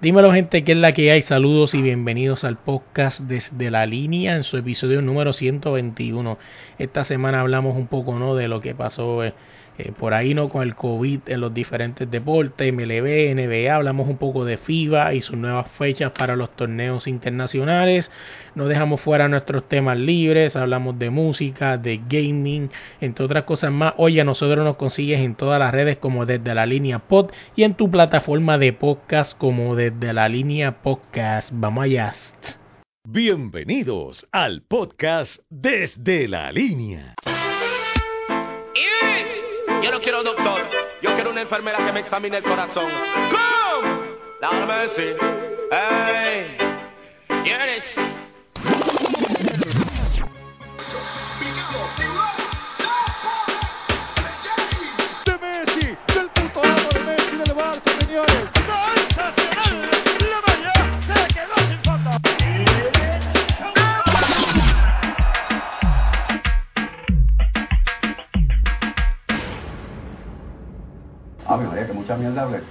Dímelo gente, ¿qué es la que hay? Saludos y bienvenidos al podcast desde la línea en su episodio número 121. Esta semana hablamos un poco ¿no? de lo que pasó eh, por ahí no con el COVID en los diferentes deportes, MLB, NBA, hablamos un poco de FIBA y sus nuevas fechas para los torneos internacionales. No dejamos fuera nuestros temas libres, hablamos de música, de gaming, entre otras cosas más. Oye, a nosotros nos consigues en todas las redes como desde la línea pod y en tu plataforma de podcast como desde la línea podcast. Vamos allá. Bienvenidos al podcast desde la línea. Quiero doctor, yo quiero una enfermera que me examine el corazón. ¡Come! Dame decir. ¡Ey! ¿Quieres?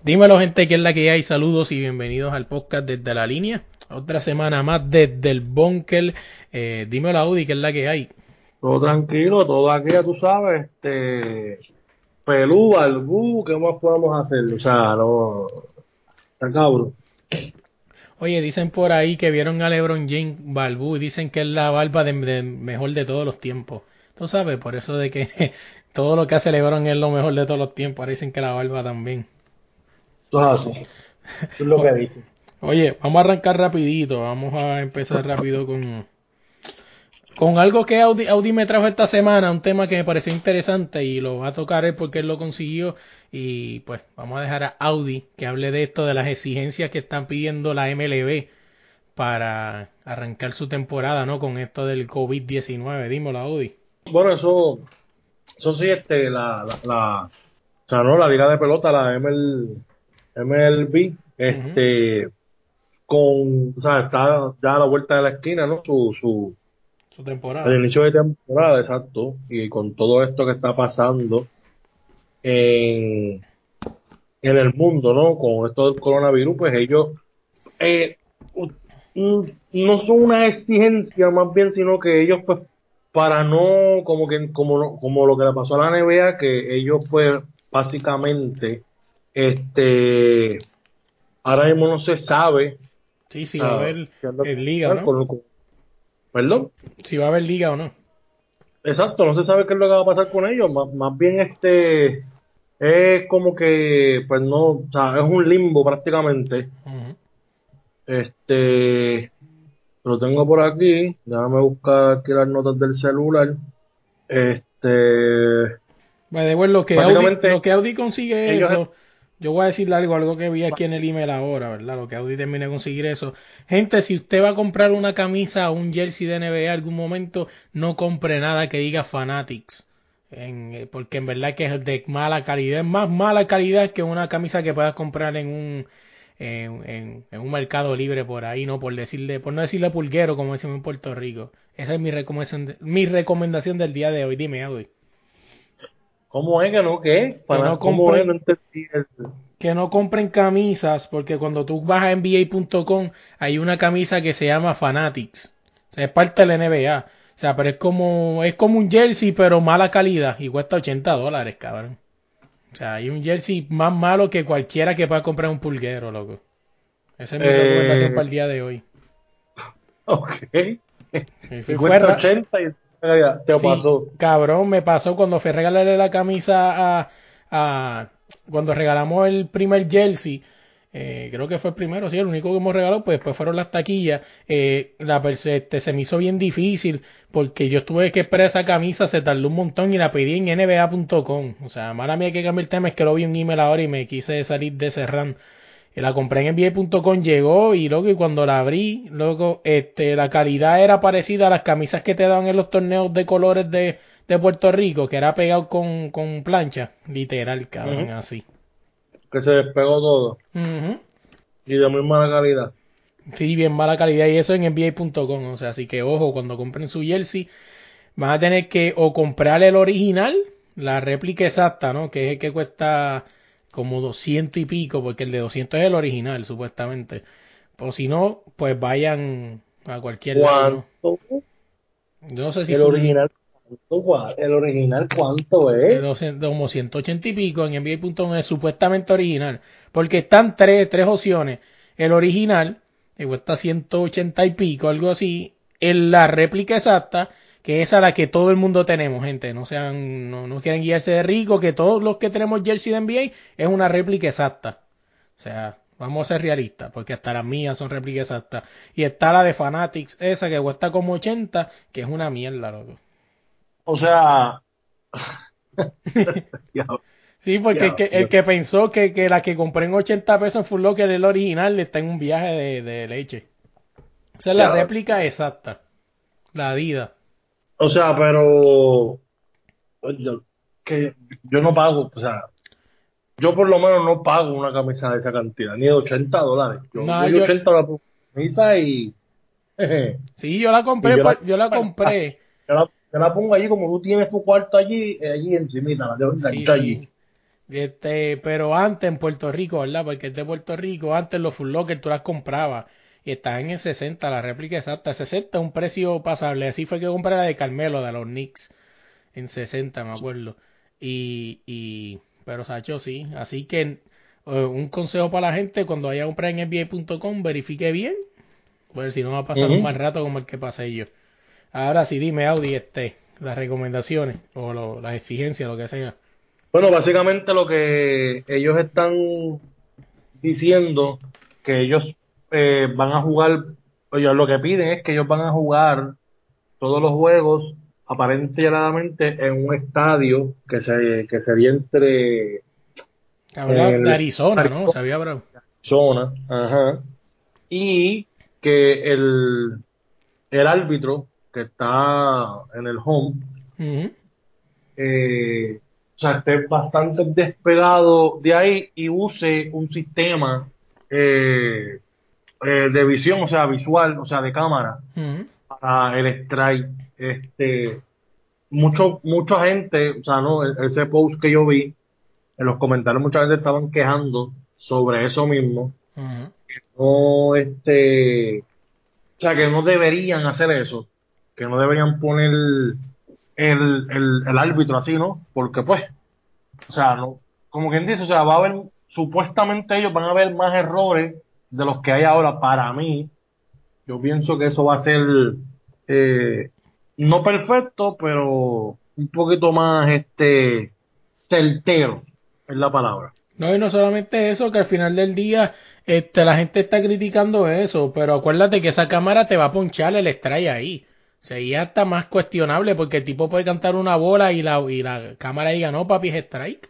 Dímelo gente, ¿qué es la que hay? Saludos y bienvenidos al podcast desde la línea. Otra semana más desde el bunker. Eh, dímelo Audi, ¿qué es la que hay? Todo tranquilo, todo aquí, ya tú sabes, este, pelú, albú, ¿qué más podemos hacer? O sea, no, está cabrón. Oye, dicen por ahí que vieron a LeBron James Balbú y dicen que es la barba de, de mejor de todos los tiempos. Tú sabes, por eso de que todo lo que hace LeBron es lo mejor de todos los tiempos. Ahora dicen que la barba también. Todo así. Es lo que dicen. Oye, vamos a arrancar rapidito. Vamos a empezar rápido con con algo que Audi, Audi me trajo esta semana, un tema que me pareció interesante y lo va a tocar él porque él lo consiguió y pues vamos a dejar a Audi que hable de esto, de las exigencias que están pidiendo la MLB para arrancar su temporada, ¿no? Con esto del COVID-19. Dímelo, Audi. Bueno, eso, eso sí, este, la, la, la, o sea, no, la liga de pelota, la ML, MLB, este, con, o sea, está ya a la vuelta de la esquina, ¿no? Su, su, Su temporada. el inicio de temporada, exacto, y con todo esto que está pasando en, en el mundo, ¿no? Con esto del coronavirus, pues ellos eh, no son una exigencia más bien, sino que ellos, pues, para no, como que, como, lo- como lo que le pasó a la NBA, que ellos, pues, básicamente, este, ahora mismo no se sabe. Sí, sí, va a ah, haber en liga, pasar ¿no? Perdón. Si va a haber liga o no. Exacto, no se sabe qué es lo que va a pasar con ellos, más, más bien este es como que, pues no, o sea, es un limbo prácticamente. Este, lo tengo por aquí, déjame buscar aquí las notas del celular. Este, way, lo que, Audi, lo que Audi consigue ellos- eso, yo voy a decirle algo, algo que vi aquí en el email ahora, ¿verdad? Lo que Audi termina de conseguir eso. Gente, si usted va a comprar una camisa o un jersey de NBA en algún momento, no compre nada que diga Fanatics. En- eh, porque en verdad que es de mala calidad, es más mala calidad que una camisa que puedas comprar en un en, en- en un mercado libre por ahí, no por decirle, por no decirle pulguero como decimos en Puerto Rico. Esa es mi recomendación, mi recomendación del día de hoy. Dime, Audi. ¿cómo es que no? ¿Qué? Para, no ¿Cómo compre- es? No entendí el- que no compren camisas, porque cuando tú vas a NBA.com hay una camisa que se llama Fanatics. O sea, es parte de la NBA. O sea, pero es como, es como un jersey, pero mala calidad. Y cuesta 80 dólares, cabrón. O sea, hay un jersey más malo que cualquiera que pueda comprar un pulguero, loco. Esa es mi Eh, recomendación para el día de hoy. Ok. Cuesta ra- 80 y te Sí, pasó. Cabrón, me pasó cuando fui a regalarle la camisa a, a- cuando regalamos el primer jersey. Eh, creo que fue el primero, sí, el único que hemos regalado, pues después fueron las taquillas. Eh, la este, se me hizo bien difícil porque yo tuve que esperar esa camisa, se tardó un montón y la pedí en nba.com. O sea, mala mía que cambiar el tema, es que lo vi en email ahora y me quise salir de ese run. Y la compré en NBA.com, llegó y luego y cuando la abrí, luego este, la calidad era parecida a las camisas que te daban en los torneos de colores de, de Puerto Rico, que era pegado con, con plancha, literal, cabrón, así. Que se despegó todo. Y de muy mala calidad. Sí, bien mala calidad y eso en NBA.com, o sea, así que ojo, cuando compren su jersey van a tener que o comprar el original, la réplica exacta, ¿no? Que es el que cuesta como 200 y pico, porque el de 200 es el original, supuestamente. O si no, pues vayan a cualquier lado, ¿no? ¿Cuánto? Yo no sé si El original, El original, ¿cuánto de es? 200 como 180 y pico en NBA.com es supuestamente original, porque están tres, tres opciones. El original, que cuesta 180 y pico, algo así. En la réplica exacta, que es a la que todo el mundo tenemos, gente. No sean, no, no quieren guiarse de rico, que todos los que tenemos jersey de NBA es una réplica exacta. O sea, vamos a ser realistas, porque hasta las mías son réplicas exactas. Y está la de Fanatics, esa que cuesta como 80, que es una mierda, loco. O sea, Sí, porque el, que, el ya. que pensó que, que la que compré en 80 pesos en Full Locker el original está en un viaje de, de leche. Esa es la réplica exacta. La Adidas. o sea, pero yo, que yo no pago, o sea, yo por lo menos no pago una camisa de esa cantidad, ni de 80 dólares. Yo No, doy yo- 80 dólares por camisa y Sí, yo la compré, yo la- yo la compré. yo la, yo la pongo allí como tú tienes tu cuarto allí, eh, allí encimita, la dejo Sí, allí. Este, pero antes en Puerto Rico, ¿verdad? Porque es de Puerto Rico, antes los Full Locker tú las comprabas y estaban en 60, la réplica exacta. 60 es un precio pasable. Así fue que compré la de Carmelo, de los Knicks, en 60, me acuerdo. Y, y pero Sacho, sí. Así que eh, un consejo para la gente, cuando vaya a comprar en NBA.com, verifique bien. Pues si no va a pasar un mal rato como el que pasé yo. Ahora sí, dime, Audi, este, las recomendaciones o lo- las exigencias, lo que sea. Bueno, básicamente lo que ellos están diciendo que ellos eh, van a jugar, ellos lo que piden es que ellos van a jugar todos los juegos aparentemente en un estadio que se que sería entre Hablaba de Arizona, ¿no? Arizona. Sabía, bro. zona, ajá, y que el el árbitro que está en el home eh, o sea, esté bastante despegado de ahí y use un sistema eh, eh, de visión, o sea, visual, o sea, de cámara para el strike. Este, mucho, mucha gente, o sea, no, E- ese post que yo vi, en los comentarios muchas veces estaban quejando sobre eso mismo. Ujú. No, este, o sea, que no deberían hacer eso, que no deberían poner el, el, el árbitro así, ¿no? Porque pues, o sea, no, como quien dice, o sea, va a haber, supuestamente ellos van a ver más errores de los que hay ahora para mí. Yo pienso que eso va a ser, eh, no perfecto, pero un poquito más, este, certero, es la palabra. No, y no solamente eso, que al final del día este, la gente está criticando eso, pero acuérdate que esa cámara te va a ponchar el strike ahí. Ya está más cuestionable porque el tipo puede cantar una bola y la, y la cámara diga, no, papi, es strike.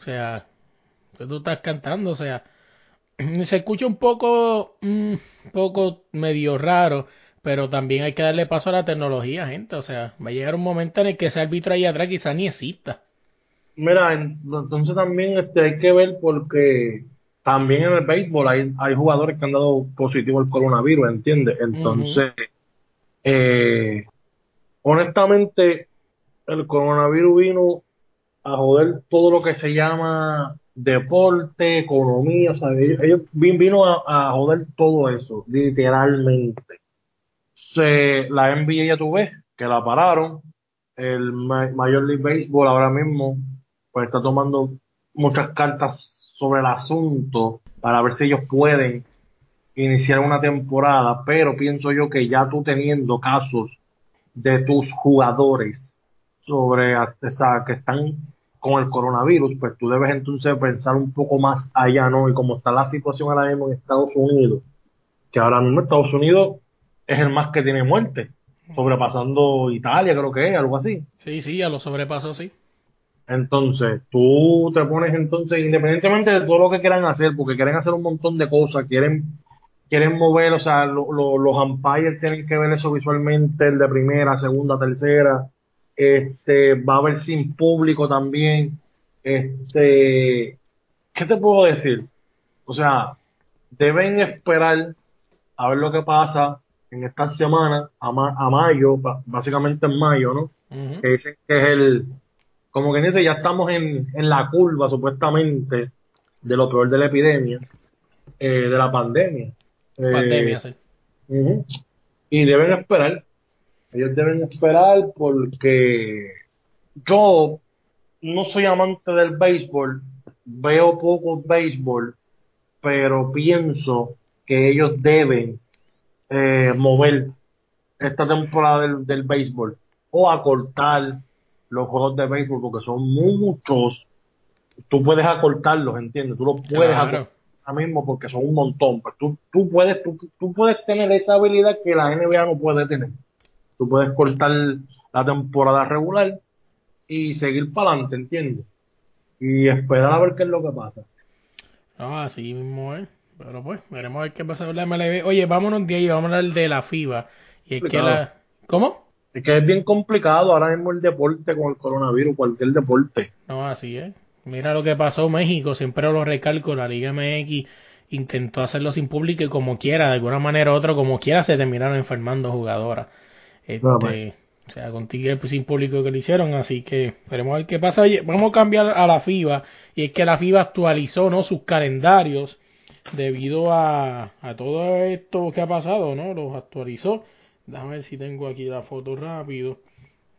O sea, que tú estás cantando, o sea, se escucha un poco, un poco medio raro, pero también hay que darle paso a la tecnología, gente. O sea, va a llegar un momento en el que ese árbitro ahí atrás quizá ni exista. Mira, en- entonces también este, hay que ver porque también en el béisbol hay, hay jugadores que han dado positivo al coronavirus, ¿entiendes? Entonces, eh, honestamente, el coronavirus vino a joder todo lo que se llama deporte, economía, o sea, ellos, ellos vin- vino a, a joder todo eso, literalmente. Se, la NBA ya tú ves que la pararon, el Ma- Major League Baseball ahora mismo pues está tomando muchas cartas sobre el asunto para ver si ellos pueden iniciar una temporada, pero pienso yo que ya tú teniendo casos de tus jugadores sobre o sea, que están con el coronavirus, pues tú debes entonces pensar un poco más allá, ¿no? Y como está la situación ahora mismo en Estados Unidos, que ahora mismo Estados Unidos es el más que tiene muerte, sobrepasando Italia, creo que es, algo así. Sí, sí, ya lo sobrepasó, sí. Entonces, tú te pones entonces, independientemente de todo lo que quieran hacer, porque quieren hacer un montón de cosas, quieren quieren mover, o sea, lo- lo- los umpires tienen que ver eso visualmente, el de primera, segunda, tercera, este, va a haber sin público también, este, ¿qué te puedo decir? O sea, deben esperar a ver lo que pasa en esta semana, a, ma- a mayo, básicamente en mayo, ¿no? Que dicen que es el, como que dice, ya estamos en, en la curva supuestamente de lo peor de la epidemia, eh, de la pandemia. Eh, Pandemia, sí. Y deben esperar, ellos deben esperar porque yo no soy amante del béisbol, veo poco béisbol, pero pienso que ellos deben eh, mover esta temporada del, del béisbol o acortar los juegos de béisbol porque son muchos. Tú puedes acortarlos, ¿entiendes? Tú los puedes Claro. acortar ahora mismo porque son un montón. Pero tú, tú, puedes, tú, tú puedes tener esa habilidad que la NBA no puede tener. Tú puedes cortar la temporada regular y seguir para adelante, ¿entiendes? Y esperar a ver qué es lo que pasa. No, así mismo es. Pero pues, veremos a ver qué pasa con la MLB. Oye, vámonos de ahí, vamos a hablar de la FIBA. Y es que la... ¿Cómo? Es que es bien complicado ahora mismo el deporte con el coronavirus, cualquier deporte. No, así es. Mira lo que pasó México, siempre lo recalco, la Liga MX intentó hacerlo sin público y como quiera, de alguna manera u otra, como quiera, se terminaron enfermando jugadoras. Este, No, pues. o sea, con Tigres pues, sin público que lo hicieron, así que veremos a ver qué pasa. Oye, vamos a cambiar a la FIBA, y es que la FIBA actualizó ¿no? sus calendarios debido a, a todo esto que ha pasado, ¿no? Los actualizó. Déjame ver si tengo aquí la foto rápido.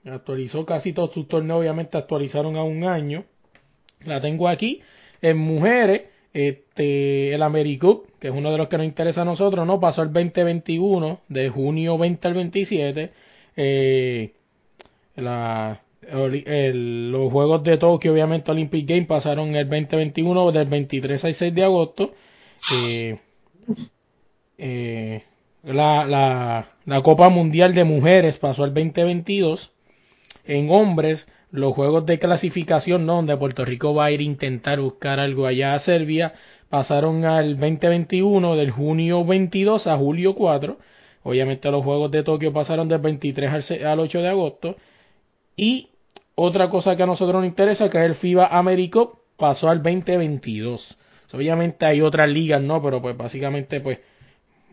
Actualizó casi todos sus torneos, obviamente actualizaron a un año. La tengo aquí. En mujeres, este, el AmeriCup, que es uno de los que nos interesa a nosotros, ¿no? Pasó el 2021, de junio 20 al 27. Eh, el- los Juegos de Tokio, obviamente Olympic Games, pasaron el 2021 del 23 al 6 de agosto. Eh, eh, la, la, la Copa Mundial de Mujeres pasó al 2022. En hombres, los juegos de clasificación, ¿no? donde Puerto Rico va a ir a intentar buscar algo allá a Serbia, pasaron al 2021 del junio 22 a julio 4. Obviamente los juegos de Tokio pasaron del 23 al, se- al 8 de agosto. Y otra cosa que a nosotros nos interesa, que es el FIBA Americup, pasó al 2022. Obviamente hay otras ligas, ¿no? Pero pues básicamente pues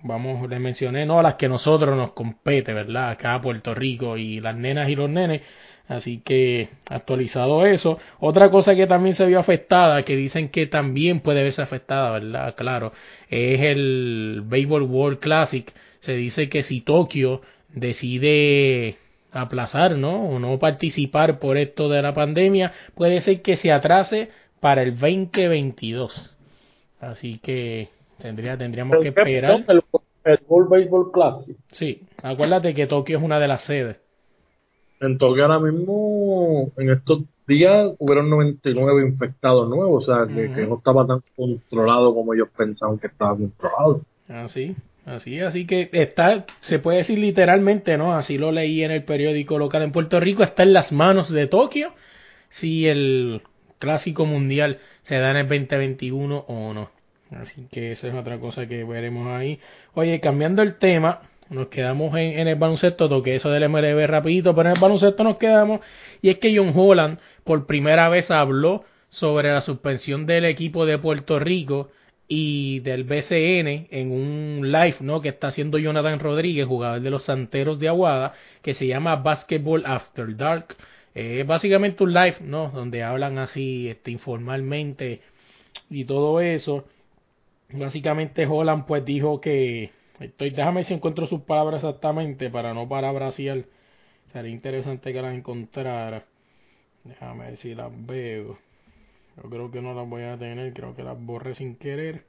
vamos, les mencioné, ¿no? Las que nosotros nos compete, ¿verdad? Acá Puerto Rico y las nenas y los nenes. Así que actualizado eso. Otra cosa que también se vio afectada, que dicen que también puede verse afectada, ¿verdad? Claro, es el Baseball World Classic. Se dice que si Tokio decide aplazar, ¿no? O no participar por esto de la pandemia, puede ser que se atrase para el 2022. Así que tendría, tendríamos que esperar. El, el World Baseball Classic. Sí, acuérdate que Tokio es una de las sedes. En Tokio ahora mismo, en estos días, hubieron 99 infectados nuevos, o sea, que, no estaba tan controlado como ellos pensaban que estaba controlado. Así, así, así que está, se puede decir literalmente, ¿no? Así lo leí en el periódico local en Puerto Rico, está en las manos de Tokio si el clásico mundial se da en el 2021 o no. Así que esa es otra cosa que veremos ahí. Oye, cambiando el tema, nos quedamos en, el baloncesto, toqué eso del MLB rapidito, pero en el baloncesto nos quedamos y es que John Holland por primera vez habló sobre la suspensión del equipo de Puerto Rico y del BCN en un live ¿no? que está haciendo Jonathan Rodríguez, jugador de los Santeros de Aguada, que se llama Basketball After Dark. Eh, Es básicamente un live, ¿no? Donde hablan así este, informalmente y todo eso. Básicamente Holland pues dijo que... Estoy, déjame si encuentro sus palabras exactamente para no parafrasear. Sería interesante que las encontrara. Déjame ver si las veo. Yo creo que no las voy a tener, creo que las borré sin querer.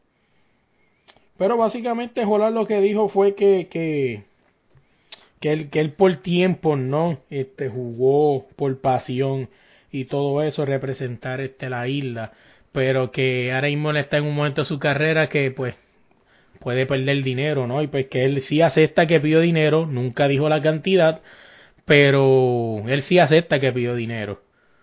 Pero básicamente Holland lo que dijo fue que, que, que, él, que él por tiempo, ¿no? Este, jugó por pasión y todo eso, representar este, la isla. Pero que ahora mismo está en un momento de su carrera que pues puede perder dinero, ¿no? Y pues que él sí acepta que pidió dinero, nunca dijo la cantidad, pero él sí acepta que pidió dinero.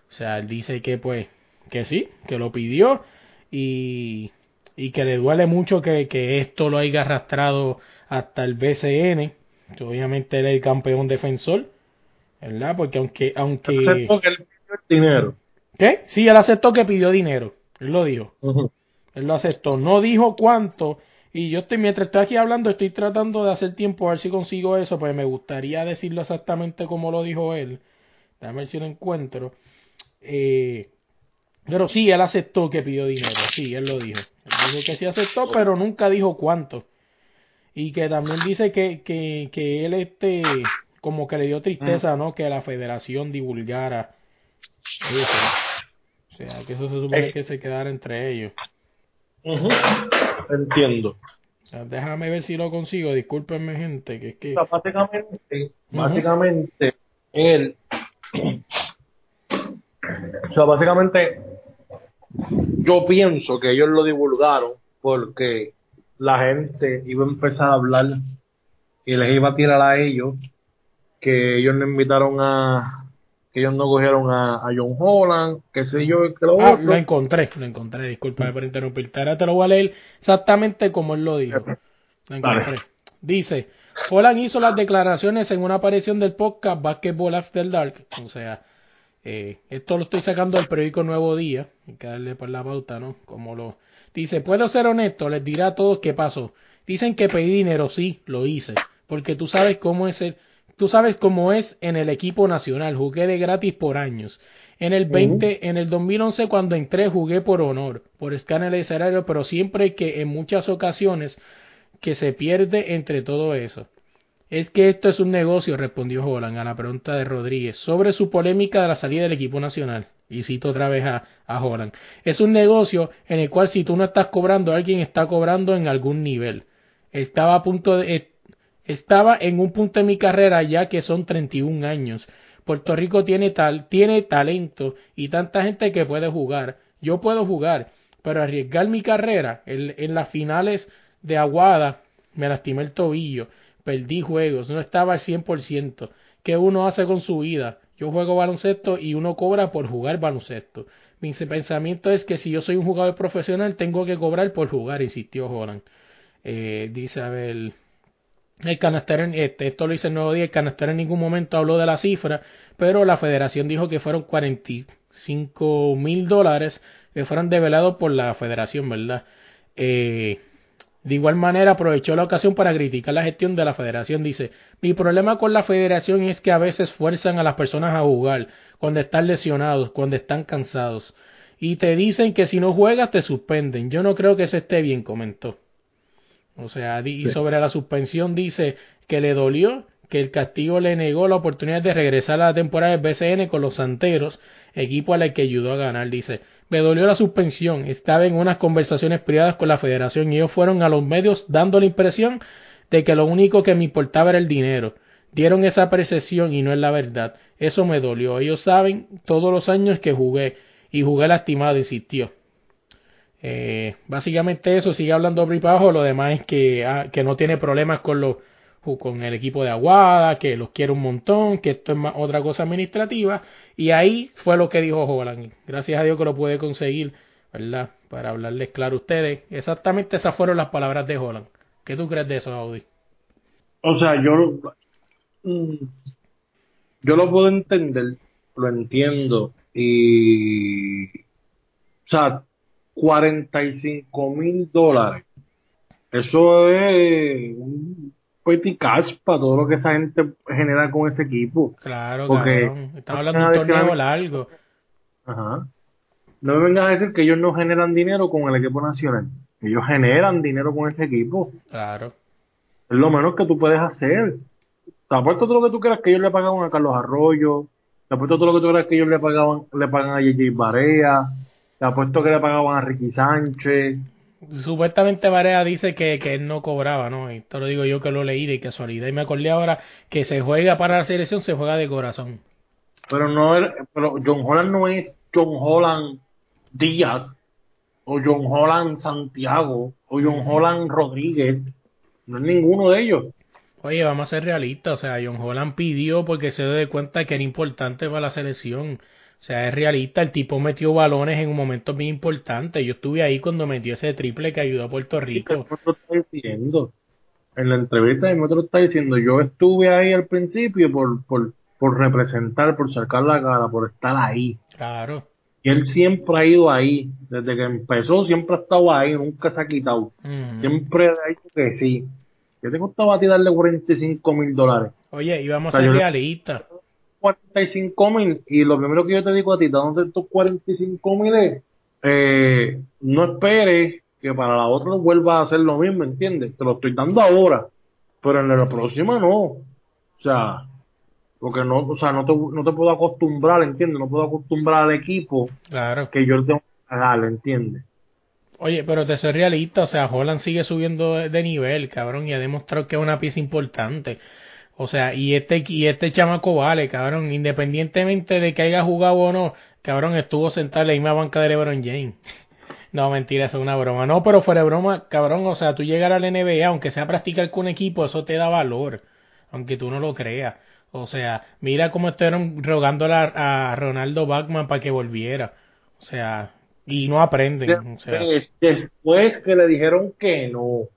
O sea, él dice que pues, que sí, que lo pidió y, y que le duele mucho que, que esto lo haya arrastrado hasta el BCN. que Obviamente él es el campeón defensor, ¿verdad? Porque aunque, aunque... Acepto que él pidió el dinero. ¿Qué? Sí, él aceptó que pidió dinero. Él lo dijo. Él lo aceptó. No dijo cuánto. Y yo estoy, mientras estoy aquí hablando, estoy tratando de hacer tiempo a ver si consigo eso, pues me gustaría decirlo exactamente como lo dijo él. Déjame ver si lo encuentro. Eh, pero sí, él aceptó que pidió dinero. Sí, él lo dijo. Él dijo que sí aceptó, pero nunca dijo cuánto. Y que también dice que, que, que él, este, como que le dio tristeza, ¿no? Que la federación divulgara eso. O sea, que eso se supone que se quedara entre ellos. Ujú. Entiendo. O sea, déjame ver si lo consigo. Discúlpenme, gente, que es que. O sea, básicamente, básicamente, él, o sea, básicamente, yo pienso que ellos lo divulgaron porque la gente iba a empezar a hablar y les iba a tirar a ellos que ellos no invitaron a, que ellos no cogieron a, a John Holland, que sé yo, que lo Ah, otro. lo encontré, lo encontré. Discúlpame por interrumpirte. Ahora te lo voy a leer exactamente como él lo dijo. Lo encontré. Dice: Holland hizo las declaraciones en una aparición del podcast Basketball After Dark. O sea, eh, esto lo estoy sacando del periódico Nuevo Día. Hay que darle por la pauta, ¿no? Como lo. Dice: Puedo ser honesto, les diré a todos qué pasó. Dicen que pedí dinero, sí, lo hice. Porque tú sabes cómo es el. Tú sabes cómo es en el equipo nacional. Jugué de gratis por años. En el 20, en el 2011 cuando entré jugué por honor, por escáner de salario, pero siempre que en muchas ocasiones que se pierde entre todo eso. Es que esto es un negocio, respondió Holland a la pregunta de Rodríguez sobre su polémica de la salida del equipo nacional. Y cito otra vez a, a Holland. Es un negocio en el cual si tú no estás cobrando, alguien está cobrando en algún nivel. Estaba a punto de, estaba en un punto de mi carrera ya que son 31 años. Puerto Rico tiene tal, tiene talento y tanta gente que puede jugar. Yo puedo jugar, pero arriesgar mi carrera en, las finales de Aguada me lastimé el tobillo, perdí juegos, no estaba al 100%. ¿Qué uno hace con su vida? Yo juego baloncesto y uno cobra por jugar baloncesto. Mi pensamiento es que si yo soy un jugador profesional tengo que cobrar por jugar, insistió Holland. Eh, dice, a ver, el canastero, este, esto lo hice el nuevo día, el canastero en ningún momento habló de la cifra, pero la federación dijo que fueron 45 mil dólares que fueron develados por la federación, ¿verdad? Eh, de igual manera aprovechó la ocasión para criticar la gestión de la federación. Dice, mi problema con la federación es que a veces fuerzan a las personas a jugar cuando están lesionados, cuando están cansados. Y te dicen que si no juegas te suspenden. Yo no creo que eso esté bien, comentó. O sea, di- y sobre la suspensión dice que le dolió, que el castigo le negó la oportunidad de regresar a la temporada del BCN con los Santeros, equipo al que ayudó a ganar. Dice, me dolió la suspensión, estaba en unas conversaciones privadas con la federación y ellos fueron a los medios dando la impresión de que lo único que me importaba era el dinero. Dieron esa percepción y no es la verdad. Eso me dolió. Ellos saben todos los años que jugué y jugué lastimado, insistió. Eh, básicamente eso, sigue hablando para abajo, lo demás es que, ah, que no tiene problemas con los con el equipo de Aguada, que los quiere un montón, que esto es más otra cosa administrativa, y ahí fue lo que dijo Holland. Gracias a Dios que lo pude conseguir, ¿verdad? Para hablarles claro a ustedes. Exactamente esas fueron las palabras de Holland. ¿Qué tú crees de eso, Audi? O sea, yo, mm, yo lo puedo entender, lo entiendo, y, o sea, 45 mil dólares, eso es un petty cash para todo lo que esa gente genera con ese equipo. Claro, Porque- cabrón. Estamos hablando de un torneo la- largo. Ajá. No me vengas a decir que ellos no generan dinero con el equipo nacional. Ellos generan dinero con ese equipo. Claro. Es lo menos que tú puedes hacer. Te apuesto todo lo que tú quieras que ellos le pagaban a Carlos Arroyo. Te apuesto todo lo que tú quieras que ellos le pagaban, le pagan a JJ Barea. Te apuesto que le pagaban a Ricky Sánchez. Supuestamente Varea dice que, que él no cobraba, ¿no? Y te lo digo yo que lo leí de casualidad. Y me acordé ahora que se juega para la selección, se juega de corazón. Pero no pero John Holland no es John Holland Díaz o John Holland Santiago o John Holland Rodríguez. No es ninguno de ellos. Oye, vamos a ser realistas. O sea, John Holland pidió porque se dio de cuenta que era importante para la selección. O sea, es realista. El tipo metió balones en un momento bien importante. Yo estuve ahí cuando metió ese triple que ayudó a Puerto Rico. ¿Qué te lo está diciendo? En la entrevista el otro está diciendo, yo estuve ahí al principio por, por, por representar, por sacar la cara, por estar ahí. Claro. Y él siempre ha ido ahí, desde que empezó siempre ha estado ahí, nunca se ha quitado. Ujú. Siempre ha dicho que sí. Yo te costaba a ti darle 45 mil dólares. Oye, O sea, a ser realistas. 45 mil y lo primero que yo te digo a ti, dándote estos 45 mil es, eh, no esperes que para la otra vuelva a hacer lo mismo, ¿entiendes? Te lo estoy dando ahora, pero en la próxima no. O sea, porque no, o sea, no te, no te puedo acostumbrar, ¿entiendes? No puedo acostumbrar al equipo Claro. que yo le tengo que pagar, ¿entiendes? Oye, pero te soy realista, o sea, Holland sigue subiendo de, de nivel, cabrón, y ha demostrado que es una pieza importante. O sea, y este y este chamaco vale, cabrón, independientemente de que haya jugado o no, cabrón, estuvo sentado en la misma banca de LeBron James. No, mentira, eso es una broma. No, pero fuera de broma, cabrón, o sea, tú llegar al NBA, aunque sea practicar con un equipo, eso te da valor, aunque tú no lo creas. O sea, mira cómo estuvieron rogándole a, a Ronaldo Bachman para que volviera. O sea, y no aprenden. O sea, Des- después que le dijeron que no.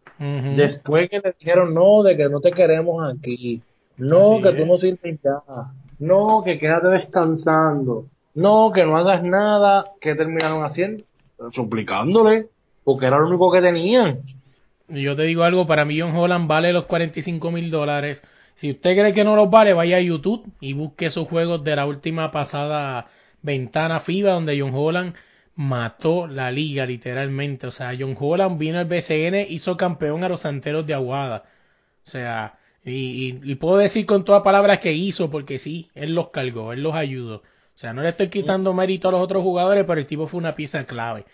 Después que le dijeron, no, de que no te queremos aquí. No, Así que es. tú no sirves ya. No, que quédate descansando. No, que no hagas nada. ¿Qué terminaron haciendo? Suplicándole, porque era lo único que tenían. Yo te digo algo, para mí John Holland vale los 45 mil dólares. Si usted cree que no los vale, vaya a YouTube y busque esos juegos de la última pasada ventana FIBA donde John Holland mató la liga literalmente. O sea, John Holland vino al BCN, hizo campeón a los Santeros de Aguada. O sea, y, y- y puedo decir con todas palabras que hizo, porque sí, él los cargó, él los ayudó. O sea, no le estoy quitando mérito a los otros jugadores, pero el tipo fue una pieza clave.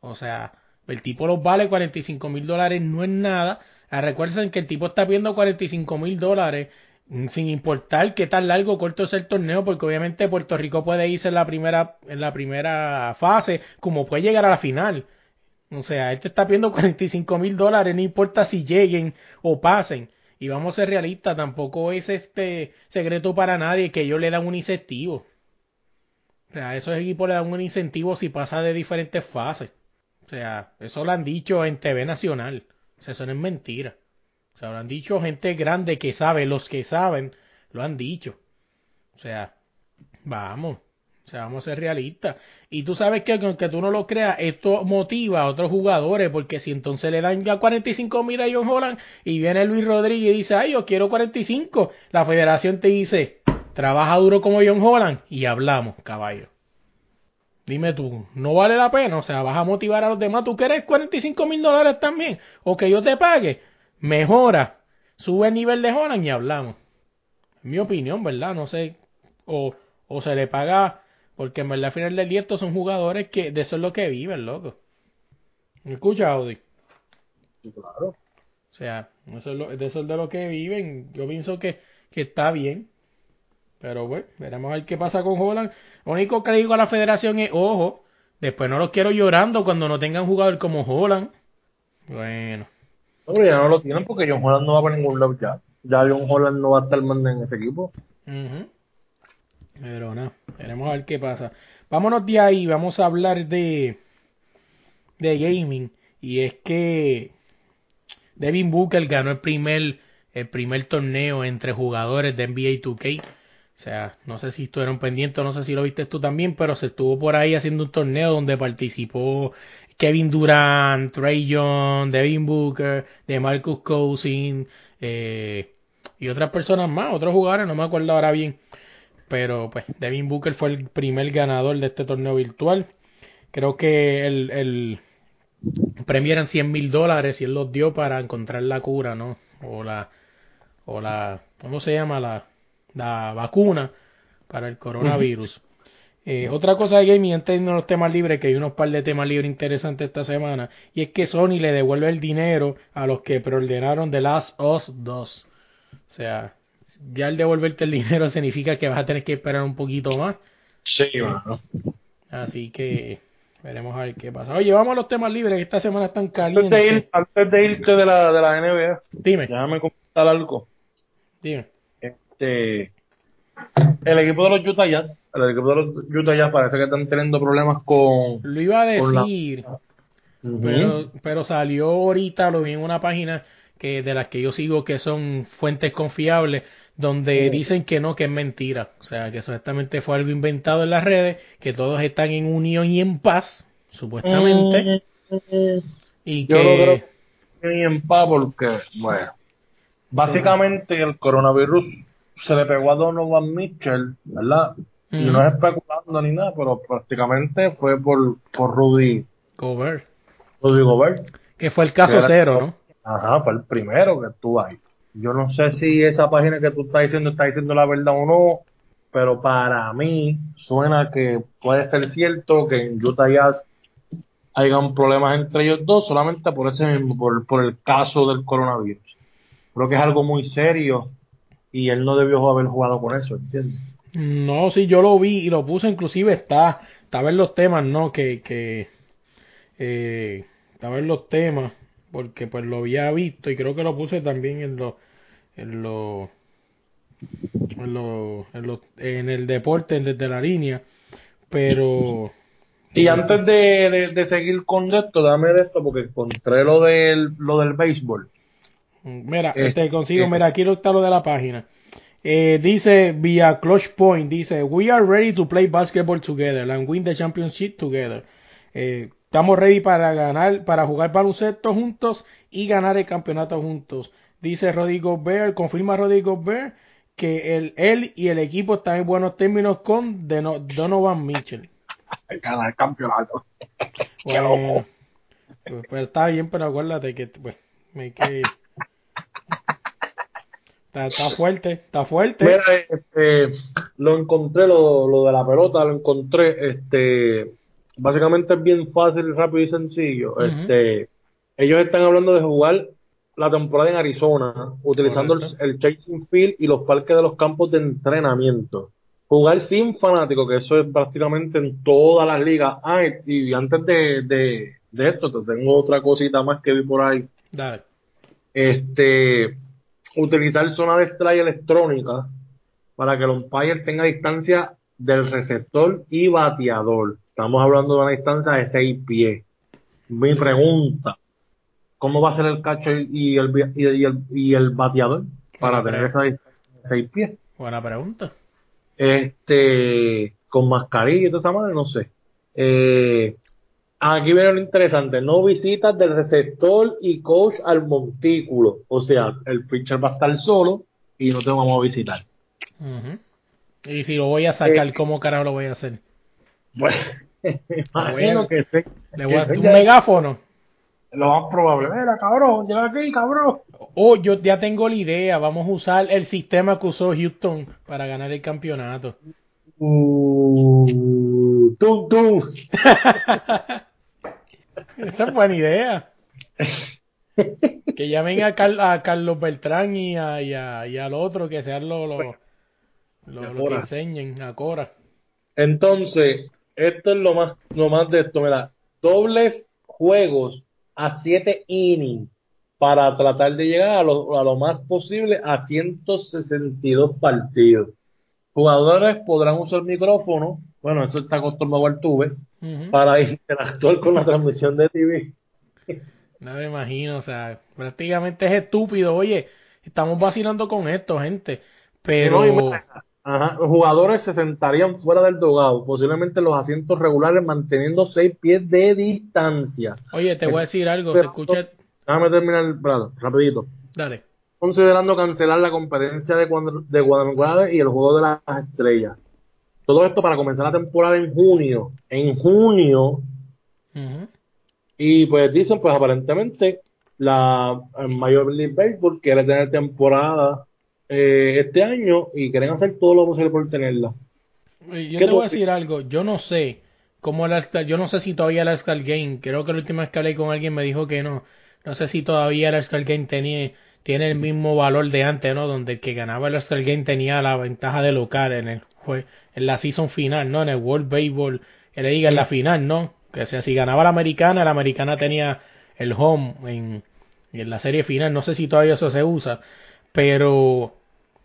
O sea, el tipo los vale 45 mil dólares, no es nada. Ah, Recuerden que el tipo está viendo 45 mil dólares mm, sin importar qué tan largo o corto es el torneo, porque obviamente Puerto Rico puede irse en la primera, en la primera fase, como puede llegar a la final. O sea, este está pidiendo 45 mil dólares, no importa si lleguen o pasen. Y vamos a ser realistas, tampoco es este secreto para nadie que ellos le dan un incentivo. O sea, esos equipos le dan un incentivo si pasa de diferentes fases. O sea, eso lo han dicho en TV Nacional. O sea, eso no es mentira. O sea, lo han dicho gente grande que sabe, los que saben, lo han dicho. O sea, vamos. O sea, vamos a ser realistas. Y tú sabes que aunque tú no lo creas, esto motiva a otros jugadores, porque si entonces le dan ya 45 mil a John Holland y viene Luis Rodríguez y dice, ay, yo quiero 45, la federación te dice, trabaja duro como John Holland y hablamos, caballo. Dime tú, ¿no vale la pena? O sea, vas a motivar a los demás. ¿Tú quieres 45 mil dólares también? ¿O que yo te pague? Mejora, sube el nivel de Holland y hablamos. En mi opinión, ¿verdad? No sé. O, o se le paga, porque en verdad al final del día estos son jugadores que de eso es lo que viven, loco. ¿Me escucha, Audi? Sí, claro. O sea, eso es lo- de eso es de lo que viven. Yo pienso que, que está bien. Pero bueno, veremos a ver qué pasa con Holland. Lo único que le digo a la federación es, ojo, después no los quiero llorando cuando no tengan jugador como Holland. Bueno, No, pero ya no lo tienen porque John Holland no va para ningún lado ya. Ya John Holland no va a estar mandando en ese equipo. ujú. Pero nada, veremos a ver qué pasa. Vámonos de ahí, vamos a hablar de, de gaming. Y es que Devin Booker ganó el primer, el primer torneo entre jugadores de NBA 2K. O sea, no sé si estuvieron pendientes, no sé si lo viste tú también, pero se estuvo por ahí haciendo un torneo donde participó Kevin Durant, Trey Young, Devin Booker, de Marcus Cousins eh, y otras personas más, otros jugadores, no me acuerdo ahora bien. Pero pues Devin Booker fue el primer ganador de este torneo virtual. Creo que el, el premio eran 100 mil dólares y él los dio para encontrar la cura, ¿no? O la, o la, ¿cómo se llama? La, la vacuna para el coronavirus. Eh, otra cosa de gaming, antes de los temas libres, que hay unos par de temas libres interesantes esta semana, y es que Sony le devuelve el dinero a los que preordenaron The Last of Us 2. O sea, ya al devolverte el dinero significa que vas a tener que esperar un poquito más. Sí, mano. Así que veremos a ver qué pasa. Oye, vamos a los temas libres, que esta semana están Antes de, ir, calientes. antes de irte de la, de la NBA, Dime, déjame comentar algo. dime. Este, el equipo de los Utah Jazz el equipo de los Utah Jazz parece que están teniendo problemas con... Lo iba a la- decir, pero, pero salió ahorita, lo vi en una página que de las que yo sigo que son fuentes confiables, donde dicen que no, que es mentira. O sea, que supuestamente fue algo inventado en las redes, que todos están en unión y en paz, supuestamente, y Yo no creo que... que en paz porque, bueno, básicamente el coronavirus se le pegó a Donovan Mitchell, ¿verdad? Y Ujú. no es especulando ni nada, pero prácticamente fue por, por Rudy, Gobert, Rudy Gobert. que fue el caso cero, ¿no? Ajá, fue el primero que estuvo ahí. Yo no sé si esa página que tú estás diciendo está diciendo la verdad o no, pero para mí suena que puede ser cierto que en Utah Jazz hayan problemas entre ellos dos solamente por ese por, por el caso del coronavirus. Creo que es algo muy serio y él no debió haber jugado con eso, ¿entiendes? No, sí, yo lo vi y lo puse, inclusive está, estaba en los temas, ¿no? Que, que eh, estaba en los temas, porque pues lo había visto y creo que lo puse también en los, en los, en los, en los, en el deporte desde la línea, pero Y antes de, de, de seguir con esto, dame de esto porque encontré lo del, lo del béisbol. Mira, Eh, te consigo, eh. mira, aquí está lo de la página. Eh, dice vía Clutch Point, dice, we are ready to play basketball together and win the championship together. Eh, estamos ready para ganar, para jugar baloncesto juntos y ganar el campeonato juntos. Dice Rodrigo Bear, confirma Rodrigo Bear que el, él y el equipo están en buenos términos con Deno- Donovan Mitchell. Ganar el campeonato. Bueno, pues, pues está bien, pero acuérdate que pues, hay que... Está, está fuerte, está fuerte. Mira, este, lo encontré, lo, lo de la pelota, lo encontré, este, básicamente es bien fácil, rápido y sencillo. Este, ellos están hablando de jugar la temporada en Arizona, utilizando el, chasing field y los parques de los campos de entrenamiento. Jugar sin fanáticos, que eso es prácticamente en todas las ligas. Ah, y, antes de, de, de esto, te tengo otra cosita más que vi por ahí Dale. este utilizar zona de extrae electrónica para que el umpire tenga distancia del receptor y bateador. Estamos hablando de una distancia de 6 pies. Mi pregunta, ¿cómo va a ser el cacho y el, y el, y el, y el bateador para tener esa 6 pies? Buena pregunta. Este, con mascarilla y toda esa madre, no sé. Eh, aquí viene lo interesante, no visitas del receptor y coach al montículo. O sea, el pitcher va a estar solo y no te vamos a visitar. Y si lo voy a sacar, Eh, ¿cómo carajo lo voy a hacer? Bueno, imagino que sí. Le voy a que un megáfono. Lo más probable. Mira, cabrón, llega aquí, cabrón. Oh, yo ya tengo la idea. Vamos a usar el sistema que usó Houston para ganar el campeonato. Uh, tú, tú. Esa es buena idea. Que llamen a, Car- a Carlos Beltrán y, a, y, a- y al otro que sean los lo, lo- lo que enseñen a Cora. Entonces, esto es lo más, lo más de esto, mira, dobles juegos a 7 innings para tratar de llegar a lo, a lo más posible a 162 partidos. Jugadores podrán usar micrófono, bueno, eso está acostumbrado al tuve, Ujú. para interactuar con la transmisión de TV. No me imagino, o sea, prácticamente es estúpido. Oye, estamos vacilando con esto, gente. Pero, No, ajá, los jugadores se sentarían fuera del dogado, posiblemente en los asientos regulares manteniendo 6 pies de distancia. oye, te voy a decir algo. Se escucha. Déjame terminar, brado, rapidito. Dale. Considerando cancelar la competencia de, de cuadrangulares y el juego de las estrellas. Todo esto para comenzar la temporada en junio. En junio. Ujú. Y pues dicen, pues aparentemente, la el Major League Baseball quiere tener temporada eh, este año y quieren hacer todo lo posible por tenerla. Yo ¿Qué te voy a decir algo. Yo no sé cómo All-Star- yo no sé si todavía el All-Star Game, creo que la última vez que hablé con alguien me dijo que no. No sé si todavía el All-Star Game tenía, tiene el mismo valor de antes, ¿no? Donde el que ganaba el All-Star Game tenía la ventaja de local en el en la season final, ¿no? En el World Baseball, que le diga en la final, ¿no? Que o sea, si ganaba la americana, la americana tenía el home en, en la serie final. No sé si todavía eso se usa, pero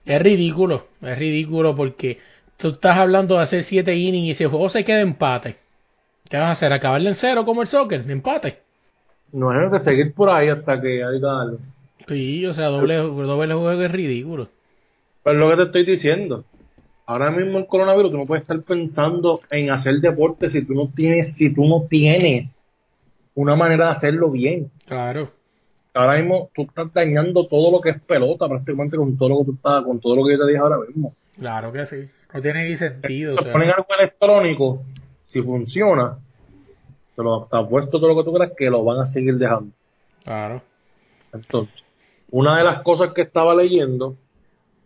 es ridículo, es ridículo porque tú estás hablando de hacer siete innings y si el juego se queda empate, ¿qué vas a hacer? ¿Acabarle en cero como el soccer? ¿Empate? No hay que seguir por ahí hasta que haya algo. Sí, o sea, doble, doble juego es ridículo. Pero es lo que te estoy diciendo. Ahora mismo el coronavirus, tú no puedes estar pensando en hacer deporte si tú no tienes, si tú no tienes una manera de hacerlo bien. Claro. Ahora mismo tú estás dañando todo lo que es pelota prácticamente con todo lo que tú estás, con todo lo que yo te dije ahora mismo. Claro que sí. No tiene ni sentido. o Te sea. ponen algo electrónico, si funciona, te lo te apuesto todo lo que tú creas que lo van a seguir dejando. Claro. Entonces, una de las cosas que estaba leyendo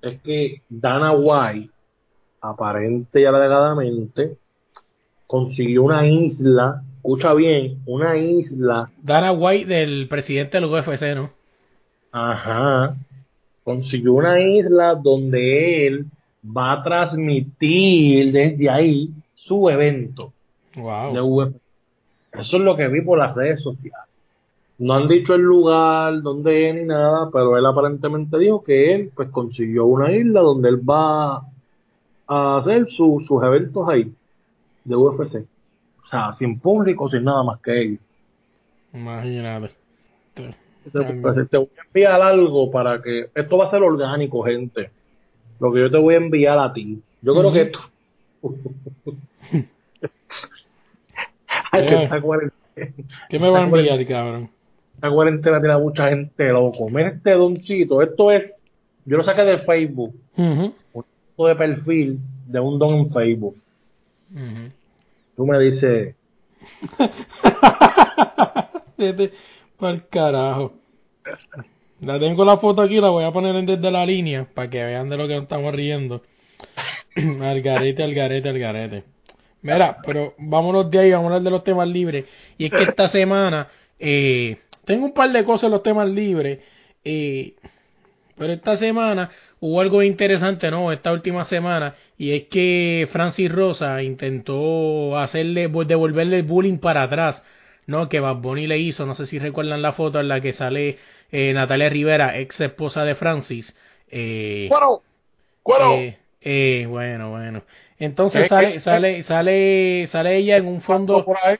es que Dana White, aparente y alegadamente, consiguió una isla, escucha bien, una isla, Dana White del presidente del UFC, ¿no? ajá, consiguió una isla donde él va a transmitir desde ahí su evento de Wow. UFC. Eso es lo que vi por las redes sociales. No han dicho el lugar donde es ni nada, pero él aparentemente dijo que él pues consiguió una isla donde él va a hacer su- sus eventos ahí de UFC. O sea, sin público, sin nada más que ellos. Imagínate. Te, pues, te voy a enviar algo para que... Esto va a ser orgánico, gente. Lo que yo te voy a enviar a ti. Yo creo que esto... Ay, que esta cuarentena- ¿Qué me va a enviar, cabrón? esta cuarentena tiene a mucha gente loco. Mira este doncito. Esto es... Yo lo saqué de Facebook. Ujú. Un foto de perfil de un don en Facebook. Tú me dices... Pa'l carajo. La tengo la foto aquí, la voy a poner en desde la línea para que vean de lo que nos estamos riendo. al garete, al garete, al garete. Mira, pero vámonos de ahí, vamos a hablar de los temas libres. Y es que esta semana eh, tengo un par de cosas en los temas libres. eh, pero esta semana hubo algo interesante, ¿no? Esta última semana. Y es que Francis Rosa intentó hacerle, devolverle el bullying para atrás, ¿no? Que Bad Bunny le hizo. No sé si recuerdan la foto en la que sale eh, Natalia Rivera, ex esposa de Francis. Eh, ¡Cuero! ¡Cuero! eh, eh, bueno, bueno. Entonces ¿Qué, sale, sale, sale, sale ella en un fondo, por ahí.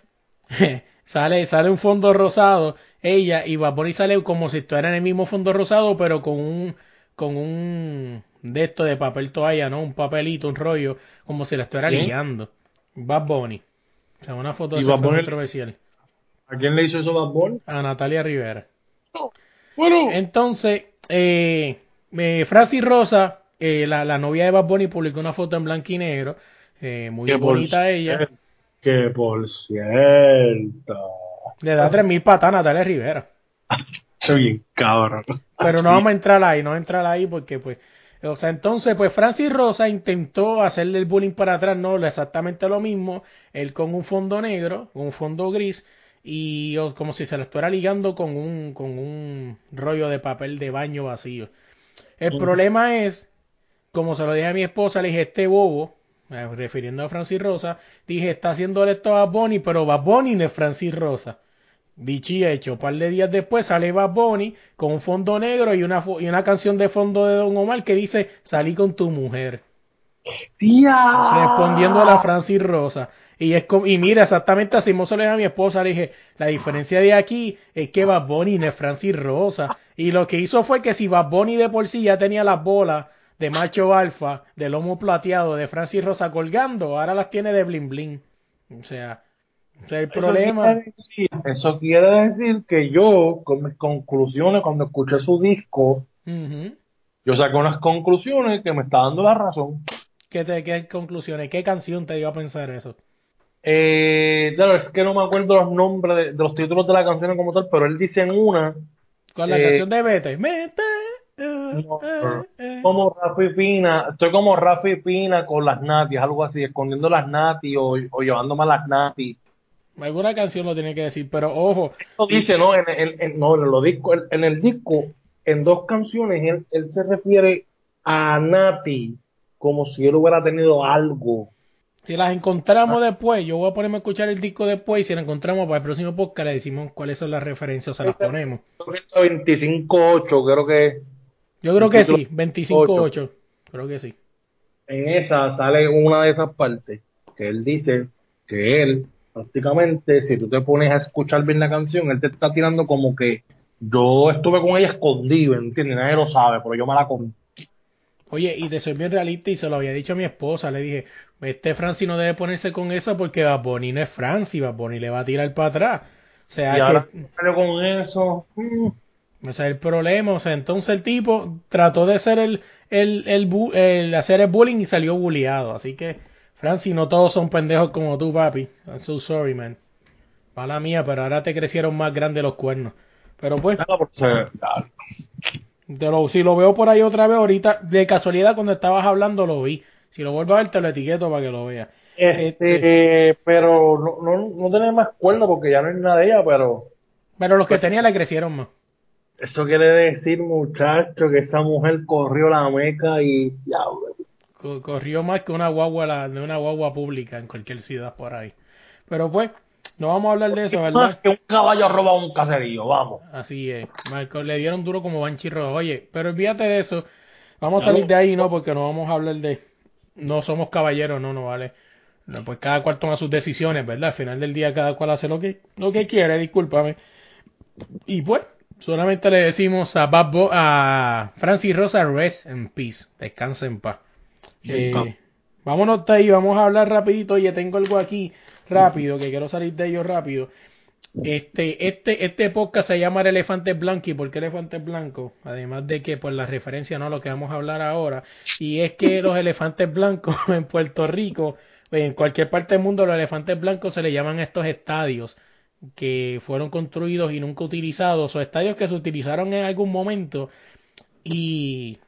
sale, sale un fondo rosado, ella, y Bad Bunny sale como si estuviera en el mismo fondo rosado, pero con un, con un de esto de papel toalla, ¿no? Un papelito, un rollo, como si la estuviera ¿Quién? ligando. Bad Bunny. O sea, una foto de controversial. ¿A quién le hizo eso Bad Bunny? A Natalia Rivera. ¡Cuero! Entonces, eh, eh, Francis Rosa, eh, la, la novia de Bad Bunny, publicó una foto en blanco y negro. eh, muy Que bonita ella. Que por cierto. Le da 3.000 patas a Natalia Rivera. Soy bien cabrón. Pero no vamos a entrar ahí, no vamos a entrar ahí porque pues... O sea, entonces pues Francis Rosa intentó hacerle el bullying para atrás, no, exactamente lo mismo, él con un fondo negro, un fondo gris, y como si se lo estuviera ligando con un, con un rollo de papel de baño vacío. El problema es, como se lo dije a mi esposa, le dije, este bobo, eh, refiriendo a Francis Rosa, dije, está haciéndole esto a Bunny, pero Bad Bunny no es Francis Rosa. Dicho y hecho, un par de días después sale Bad Bunny con un fondo negro y una, y una canción de fondo de Don Omar que dice, salí con tu mujer, ¡Tía! respondiendo a la Francis Rosa. Y es como- y mira, exactamente así mismo se le dije a mi esposa, le dije, la diferencia de aquí es que Bad Bunny no es Francis Rosa. Y lo que hizo fue que si Bad Bunny de por sí ya tenía las bolas de macho alfa, de lomo plateado de Francis Rosa colgando, ahora las tiene de bling bling. O sea, o sea, el Eso problema... quiere decir- Eso quiere decir que yo, con mis conclusiones, cuando escuché su disco, yo saqué unas conclusiones que me está dando la razón. ¿Qué, te, ¿Qué conclusiones? ¿Qué canción te dio a pensar eso? Eh, claro, es que no me acuerdo los nombres de, de los títulos de la canción como tal, pero él dice en una, Con la Eh, canción de Vete. Mete. eh, No, eh. como Rafi Pina, estoy como Rafi Pina con las natis, algo así, escondiendo las natis o, o llevándome a las natis. Alguna canción lo tiene que decir, pero ojo, Esto dice, ¿no? En, en- no, en, los discos, en, en el disco, en dos canciones, él, él se refiere a Nati como si él hubiera tenido algo. si las encontramos después, yo voy a ponerme a escuchar el disco después y si las encontramos para el próximo podcast le decimos cuáles son las referencias o se las ponemos. 25-8, creo que Yo creo que sí, 25-8. Creo que sí. en esa sale una de esas partes que él dice que él prácticamente, si tú te pones a escuchar bien la canción, él te está tirando como que yo estuve con ella escondido, ¿entiendes? Nadie lo sabe, pero yo me la comí. Oye, y de ser bien realista, y se lo había dicho a mi esposa, le dije, este Francis no debe ponerse con eso porque Bad Bunny no es Francis, Bad Bunny le va a tirar para atrás. O sea, y ahora que, con eso. mm, ese es el problema. O sea, entonces el tipo trató de hacer el, el, el hacer el bullying y salió bulleado. Así que, Francis, no todos son pendejos como tú, papi. I'm so sorry, man. Mala mía, pero ahora te crecieron más grandes los cuernos. Pero pues, te lo- si lo veo por ahí otra vez ahorita, de casualidad cuando estabas hablando lo vi. Si lo vuelvo a ver, te lo etiqueto para que lo veas. Este, pero no, no, no tiene más cuerda porque ya no hay nada de ella, pero Pero los que tenía le crecieron más. eso quiere decir, muchacho, que esa mujer corrió la meca y diablo. Co- corrió más que una guagua la- de una guagua pública en cualquier ciudad por ahí. Pero pues, no vamos a hablar de eso, Más ¿verdad? que un caballo roba un caserío, vamos. Así es. Marco, le dieron duro como Rojo. Oye, pero olvídate de eso. Vamos a salir de ahí, ¿no? Porque no vamos a hablar de... No somos caballeros, no, no vale. No, pues cada cual toma sus decisiones, ¿verdad? Al final del día cada cual hace lo que, lo que quiere, discúlpame. Y pues, solamente le decimos a Bad Bo- a Francis Rosa, rest in peace. Descansa en paz. Eh, vámonos de ahí, vamos a hablar rapidito. Oye, tengo algo aquí rápido, que quiero salir de ello rápido. Este, este, este podcast se llama El Elefante Blanco. ¿Y por qué Elefante Blanco? Además de que, por la referencia, ¿no? Lo que vamos a hablar ahora. Y es que los elefantes blancos en Puerto Rico, en cualquier parte del mundo, los elefantes blancos se le llaman a estos estadios que fueron construidos y nunca utilizados, o estadios que se utilizaron en algún momento y,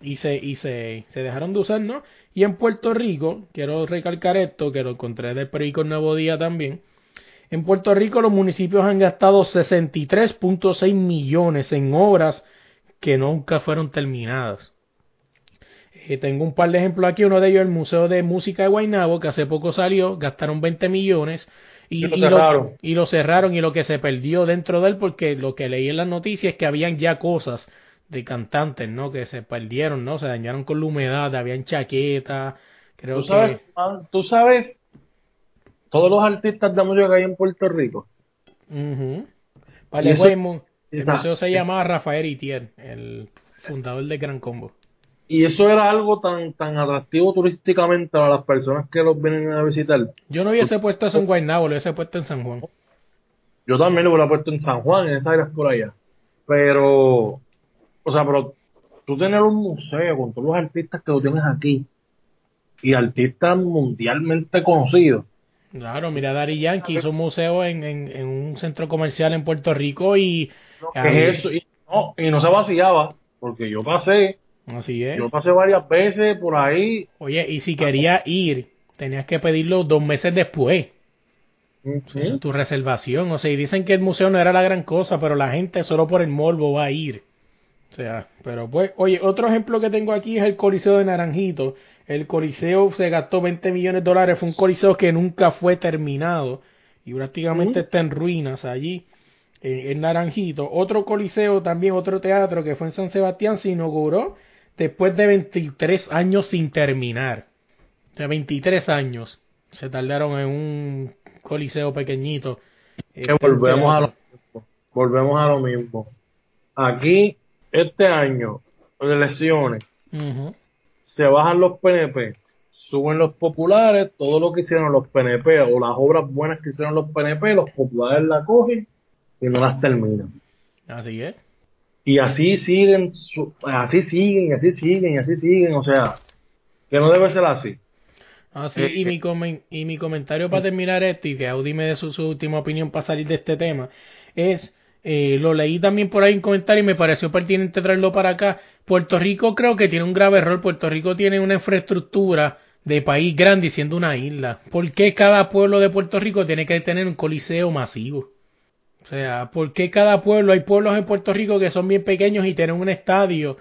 y, se, y se, se dejaron de usar, ¿no? Y en Puerto Rico, quiero recalcar esto, que lo encontré del periódico Nuevo Día también, en Puerto Rico los municipios han gastado 63.6 millones en obras que nunca fueron terminadas. Eh, tengo un par de ejemplos aquí, uno de ellos el Museo de Música de Guaynabo, que hace poco salió, gastaron 20 millones y, Y lo y cerraron. y lo cerraron y lo que se perdió dentro de él, porque lo que leí en las noticias es que habían ya cosas de cantantes, ¿no? Que se perdieron, ¿no? Se dañaron con la humedad, habían chaquetas, creo ¿Tú sabes, que... man, tú sabes todos los artistas de música que hay en Puerto Rico. Y Vale, eso- el Exacto. museo se llamaba Rafael Itier, el fundador de Gran Combo. Y eso era algo tan, tan atractivo turísticamente para las personas que los vienen a visitar. Yo no hubiese puesto eso en Guaynabo, lo hubiese puesto en San Juan. Yo también lo hubiera puesto en San Juan, en esas áreas por allá. Pero, o sea, pero tú tener un museo con todos los artistas que tú tienes aquí y artistas mundialmente conocidos. Claro, mira, Dari Yankee hizo un museo en, en, en un centro comercial en Puerto Rico y... ¿Qué ahí- es eso? Y no, y no se vaciaba, porque yo pasé, Así es. yo pasé varias veces por ahí. Oye, y si querías ir, tenías que pedirlo dos meses después. Sí. Tu reservación. O sea, y dicen que el museo no era la gran cosa, pero la gente solo por el morbo va a ir. O sea, pero pues, oye, otro ejemplo que tengo aquí es el Coliseo de Naranjito. El Coliseo se gastó 20 millones de dólares. Fue un Coliseo que nunca fue terminado y prácticamente está en ruinas allí en, en Naranjito. Otro Coliseo, también otro teatro que fue en San Sebastián, se inauguró después de 23 años sin terminar. O sea, 23 años se tardaron en un coliseo pequeñito. que Este, volvemos a lo. Volvemos a lo mismo. Aquí, este año, de elecciones, se bajan los PNP, suben los populares, todo lo que hicieron los PNP o las obras buenas que hicieron los PNP, los populares la cogen y no las terminan. Así es. Y así siguen, así siguen, y así siguen, y así siguen, o sea, que no debe ser así. Así, Eh, y, mi comen- y mi comentario para terminar esto y que Audi me dé su, su última opinión para salir de este tema es, eh, lo leí también por ahí en comentario y me pareció pertinente traerlo para acá. Puerto Rico creo que tiene un grave error. Puerto Rico tiene una infraestructura de país grande y siendo una isla. ¿Por qué cada pueblo de Puerto Rico tiene que tener un coliseo masivo? O sea, ¿por qué cada pueblo? Hay pueblos en Puerto Rico que son bien pequeños y tienen un estadio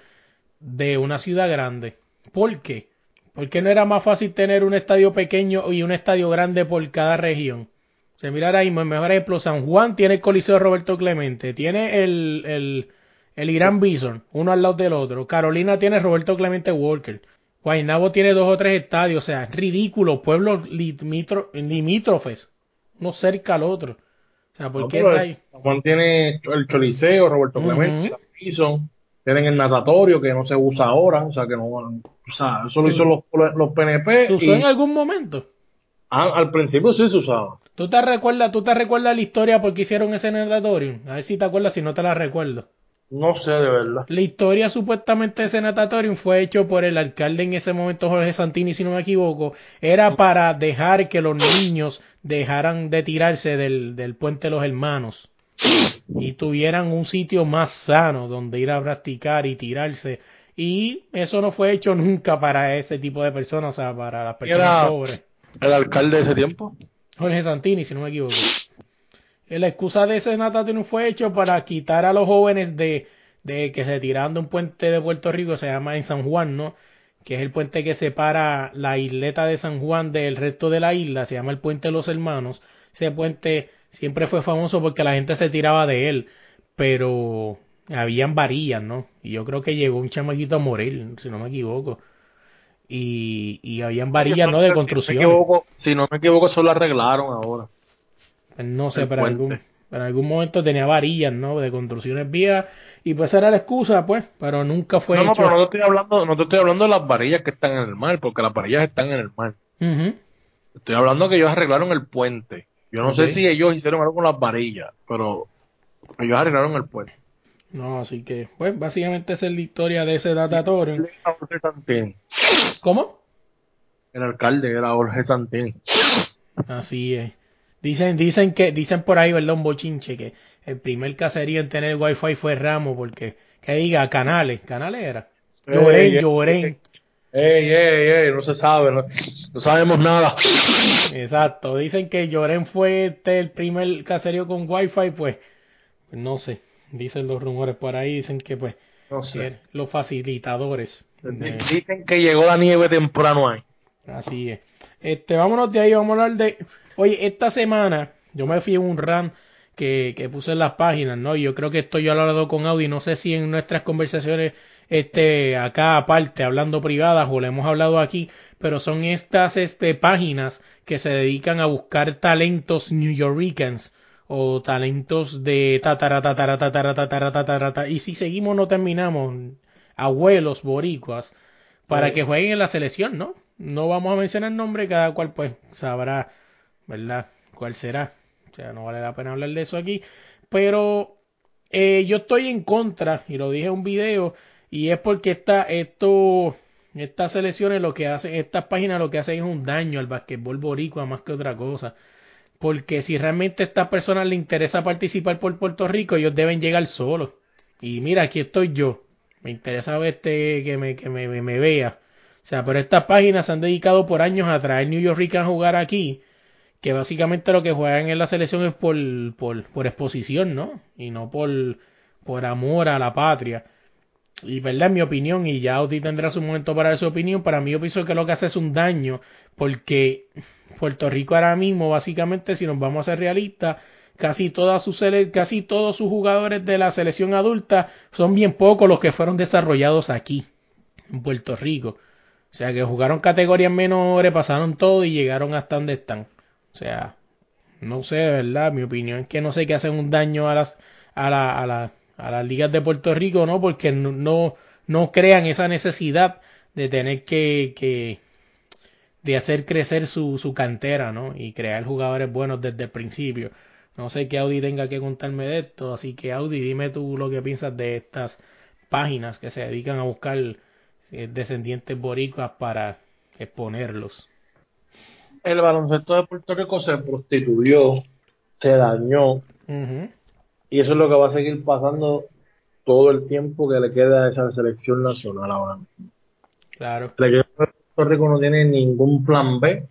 de una ciudad grande. ¿Por qué? ¿Por qué no era más fácil tener un estadio pequeño y un estadio grande por cada región? O sea, mira ahora mismo, el mejor ejemplo, San Juan tiene el Coliseo de Roberto Clemente, tiene el, el, el Irán Bison, uno al lado del otro. Carolina tiene Roberto Clemente Walker. Guaynabo tiene dos o tres estadios, o sea, es ridículo, pueblos limitro- limítrofes, uno cerca al otro. O sea, ¿por No, qué hay? San Juan tiene el Choliseo, Roberto. Clemente, la Bison, tienen el natatorio que no se usa ahora, o sea que no, o sea, eso lo hizo los, los PNP ¿Se usó y en algún momento? ah, al principio sí se usaba. ¿Tú te recuerdas, tú te recuerdas la historia por qué hicieron ese natatorio? A ver si te acuerdas, si no te la recuerdo. No sé de verdad. La historia supuestamente de ese natatorium fue hecho por el alcalde en ese momento, Jorge Santini, si no me equivoco. Era para dejar que los niños dejaran de tirarse del, del puente de los hermanos y tuvieran un sitio más sano donde ir a practicar y tirarse. Y eso no fue hecho nunca para ese tipo de personas, o sea, para las personas Era- pobres. ¿El alcalde de ese tiempo? Jorge Santini, si no me equivoco. La excusa de ese natatorium fue hecho para quitar a los jóvenes de, de que se tiraran de un puente de Puerto Rico, se llama en San Juan, ¿no? Que es el puente que separa la isleta de San Juan del resto de la isla, se llama el puente de los hermanos. Ese puente siempre fue famoso porque la gente se tiraba de él, pero habían varillas, ¿no? Y yo creo que llegó un chamaquito a morir, si no me equivoco. Y, y habían varillas, ¿no? De construcción. Si no me equivoco, si no me equivoco, eso lo arreglaron ahora. Pues No sé, El pero en puente. algún, en algún momento tenía varillas, ¿no? De construcciones vías. Y pues era la excusa, pues. Pero nunca fue no, no, hecho. pero no te estoy hablando, no te estoy hablando de las varillas que están en el mar, porque las varillas están en el mar. Estoy hablando que ellos arreglaron el puente. Yo no sé si ellos hicieron algo con las varillas, pero ellos arreglaron el puente. No, así que, pues, básicamente esa es la historia de ese datatorio. Jorge Santín. ¿Cómo? El alcalde era Jorge Santín. Así es. Dicen, dicen que, dicen por ahí, ¿verdad? Un bochinche, que el primer caserío en tener wifi fue Ramos, porque, que diga, canales, canales era. Llorén, Ey, ey. Ey, ey, ey, no se sabe, no, no sabemos nada. Exacto. Dicen que Llorén fue este el primer caserío con wifi, pues no sé. Dicen los rumores por ahí, dicen que pues No que sé. los facilitadores. Dicen que llegó la nieve temprano ahí. así es. Este, vámonos de ahí, vamos a hablar de. Oye, esta semana yo me fui en un run que, que puse en las páginas, ¿no? Y yo creo que esto yo lo he hablado con Audi, no sé si en nuestras conversaciones, este, acá aparte, hablando privadas o lo hemos hablado aquí, pero son estas, este, páginas que se dedican a buscar talentos New Yorkers o talentos de tatara, tatara, tatara, tatara, tatara, tatara, y si seguimos no terminamos, abuelos boricuas, para Sí. que jueguen en la selección, ¿no? No vamos a mencionar nombre, cada cual pues sabrá, ¿verdad? ¿Cuál será? O sea, no vale la pena hablar de eso aquí, pero eh, yo estoy en contra, y lo dije en un video, y es porque esta, esto, estas selecciones lo que hacen, estas páginas lo que hacen es un daño al basquetbol boricua más que otra cosa. Porque si realmente a estas personas les interesa participar por Puerto Rico, ellos deben llegar solos. Y mira, aquí estoy yo. Me interesa verte que me, que me, me, vea. O sea, pero estas páginas se han dedicado por años a traer New York a jugar aquí. Que básicamente lo que juegan en la selección es por, por, por exposición, ¿no? Y no por, por amor a la patria. Y verdad, mi opinión, y ya Audi tendrá su momento para dar su opinión, para mí yo pienso que lo que hace es un daño, porque Puerto Rico ahora mismo, básicamente, si nos vamos a ser realistas, casi casi todos sus jugadores de la selección adulta son bien pocos los que fueron desarrollados aquí, en Puerto Rico. O sea, que jugaron categorías menores, pasaron todo y llegaron hasta donde están. O sea, no sé, verdad, mi opinión es que no sé qué hacen un daño a las a la, a a las ligas de Puerto Rico, ¿no? Porque no, no, no crean esa necesidad de tener que, que de hacer crecer su, su cantera, ¿no? Y crear jugadores buenos desde el principio. No sé qué Audi tenga que contarme de esto, así que Audi, dime tú lo que piensas de estas páginas que se dedican a buscar eh, descendientes boricuas para exponerlos. El baloncesto de Puerto Rico se prostituyó, se dañó, y eso es lo que va a seguir pasando todo el tiempo que le queda a esa selección nacional ahora. Claro. El equipo de Puerto Rico no tiene ningún plan B,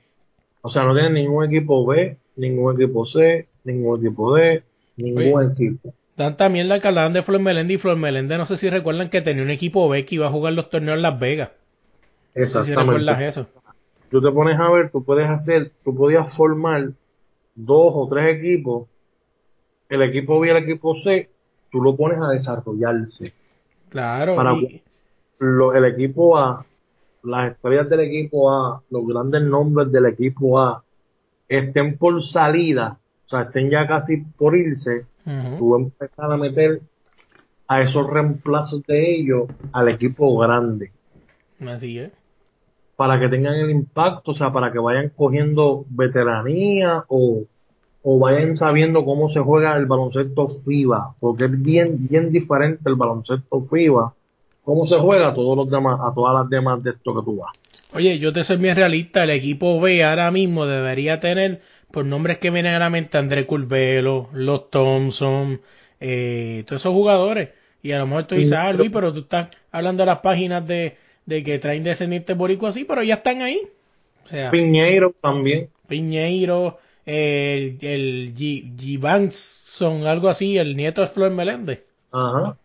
o sea, no tiene ningún equipo B, ningún equipo C, ningún equipo D, ningún equipo. Dan también la que hablaban de Flor Meléndez y Flor Meléndez, no sé si recuerdan que tenía un equipo B que iba a jugar los torneos en Las Vegas. No sé si recuerdas Exactamente. eso. Tú te pones a ver, tú puedes hacer, tú podías formar dos o tres equipos, el equipo B y el equipo C, tú lo pones a desarrollarse. Claro. Para- y- Lo- el equipo A las estrellas del equipo A, los grandes nombres del equipo A, estén por salida, o sea, estén ya casi por irse, Ujú. tú empezar a meter a esos reemplazos de ellos al equipo grande Así es. para que tengan el impacto, o sea, para que vayan cogiendo veteranía o, o vayan sabiendo cómo se juega el baloncesto FIBA, porque es bien, bien diferente el baloncesto FIBA, cómo se juega a todos los demás, a todas las demás de esto que tú vas. Oye, yo te soy bien realista. El equipo B ahora mismo debería tener, por nombres que vienen a la mente, André Curvelo, los Thompson, eh, todos esos jugadores. Y a lo mejor tú dices, ah, Luis, pero tú estás hablando de las páginas de, de que traen descendientes boricua así, pero ya están ahí. O sea, Piñeiro también. Piñeiro, el, el G, Givanson, algo así, el nieto de Flor Meléndez. Ajá.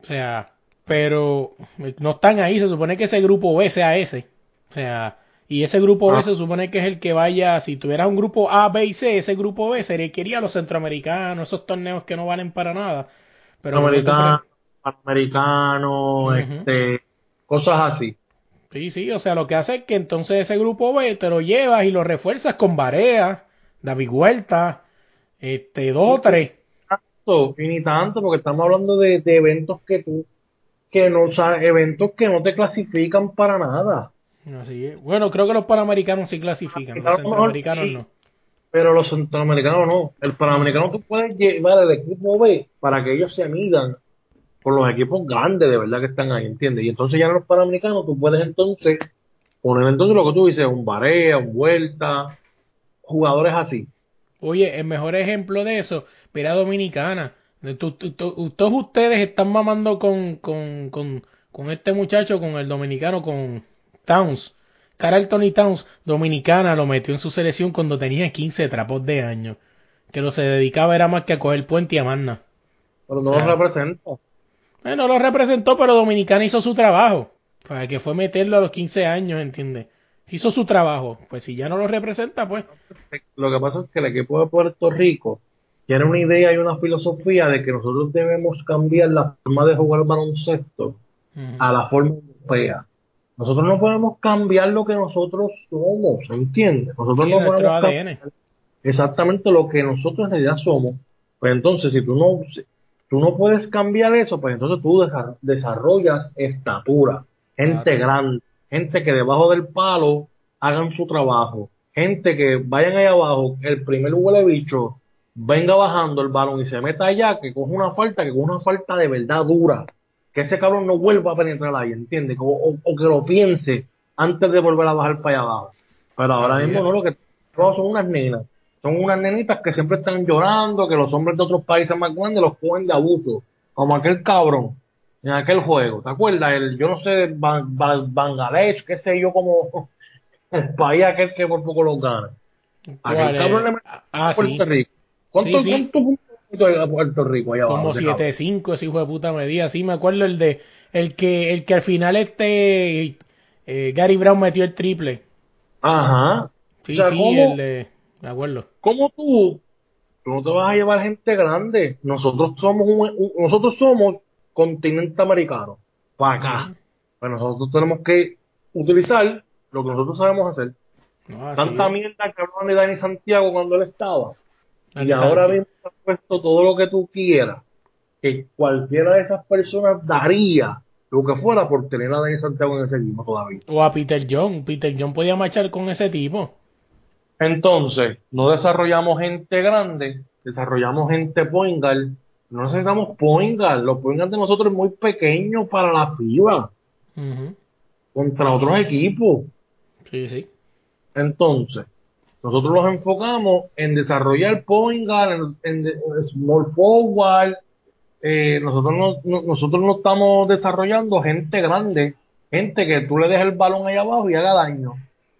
O sea, pero no están ahí, se supone que ese grupo B sea ese. O sea, y ese grupo B Ah. se supone que es el que vaya, si tuvieras un grupo A, B y C, ese grupo B sería que iría a los centroamericanos, esos torneos que no valen para nada. Pero Americano, este, cosas así. Sí, sí, o sea, lo que hace es que entonces ese grupo B te lo llevas y lo refuerzas con Barea, David Huerta, este, dos o tres. Y ni tanto, porque estamos hablando de, de eventos que tú, que no, o sea, eventos que no te clasifican para nada. Así es. Bueno, creo que los panamericanos sí clasifican, los centroamericanos sí. no. Pero los centroamericanos no. El panamericano tú puedes llevar el equipo B para que ellos se midan por los equipos grandes de verdad que están ahí, ¿entiendes? Y entonces ya en los panamericanos tú puedes entonces poner entonces lo que tú dices, un Barea, un Vuelta, jugadores así. Oye, el mejor ejemplo de eso, mira Dominicana. Todos ustedes están mamando con, con, con, con este muchacho, con el dominicano, con Towns. Carl Tony Towns, dominicana, lo metió en su selección cuando tenía 15 trapos de años. Que lo se dedicaba era más que a coger puente y a nada. Pero no Claro. los representa. Eh, no lo representó, pero Dominicana hizo su trabajo. Para que fue meterlo a los 15 años, ¿entiendes? Hizo su trabajo. Pues si ya no lo representa, pues. Lo que pasa es que el equipo de Puerto Rico tiene una idea y una filosofía de que nosotros debemos cambiar la forma de jugar baloncesto a la forma europea. Nosotros no podemos cambiar lo que nosotros somos, ¿entiendes? Nosotros Sí, no podemos ADN. cambiar exactamente lo que nosotros en realidad somos. Pues entonces, si tú no, si tú no puedes cambiar eso, pues entonces tú desa- desarrollas estatura, gente grande, gente que debajo del palo hagan su trabajo, gente que vayan ahí abajo, el primer huele bicho venga bajando el balón y se meta allá, que coja una falta, que coja una falta de verdad dura, que ese cabrón no vuelva a penetrar ahí, ¿entiendes? O, o- o que lo piense antes de volver a bajar para allá abajo. Pero ahora mismo no, lo que todos son unas nenas. Son unas nenitas que siempre están llorando, que los hombres de otros países más grandes los cogen de abuso. Como aquel cabrón en aquel juego. ¿Te acuerdas? El, yo no sé, Ban- Ban- Bangladesh, qué sé yo, como el país aquel que por poco los gana. ¿Cuál Aquel cabrón le metió Ah, a Puerto sí. Rico. ¿Cuánto, Sí, sí. cuánto a Puerto Rico allá? Como ese cabrón? 7-5 ese hijo de puta medida. Sí, me acuerdo el de el que el que al final este eh, Gary Brown metió el triple. Ajá. Sí, O sea, sí, ¿cómo? el de me acuerdo. ¿Cómo tú? Tú no te vas a llevar gente grande. Nosotros somos un, un- nosotros somos continente americano. Para acá. Pues nosotros tenemos que utilizar lo que nosotros sabemos hacer. No, Tanta mierda que hablaban de Dani Santiago cuando él estaba. Y ahora mismo has puesto todo lo que tú quieras. Que cualquiera de esas personas daría lo que fuera por tener a Dani Santiago en ese equipo todavía. O a Peter John. Peter John podía marchar con ese tipo. Entonces, no desarrollamos gente grande, desarrollamos gente point guard. No necesitamos point guard. Los point guard de nosotros es muy pequeño para la FIBA contra otros equipos. Sí, sí. Entonces, nosotros los enfocamos en desarrollar point guard, en, en- en small forward. Eh, nosotros, no, no- nosotros no estamos desarrollando gente grande, gente que tú le dejes el balón ahí abajo y haga daño.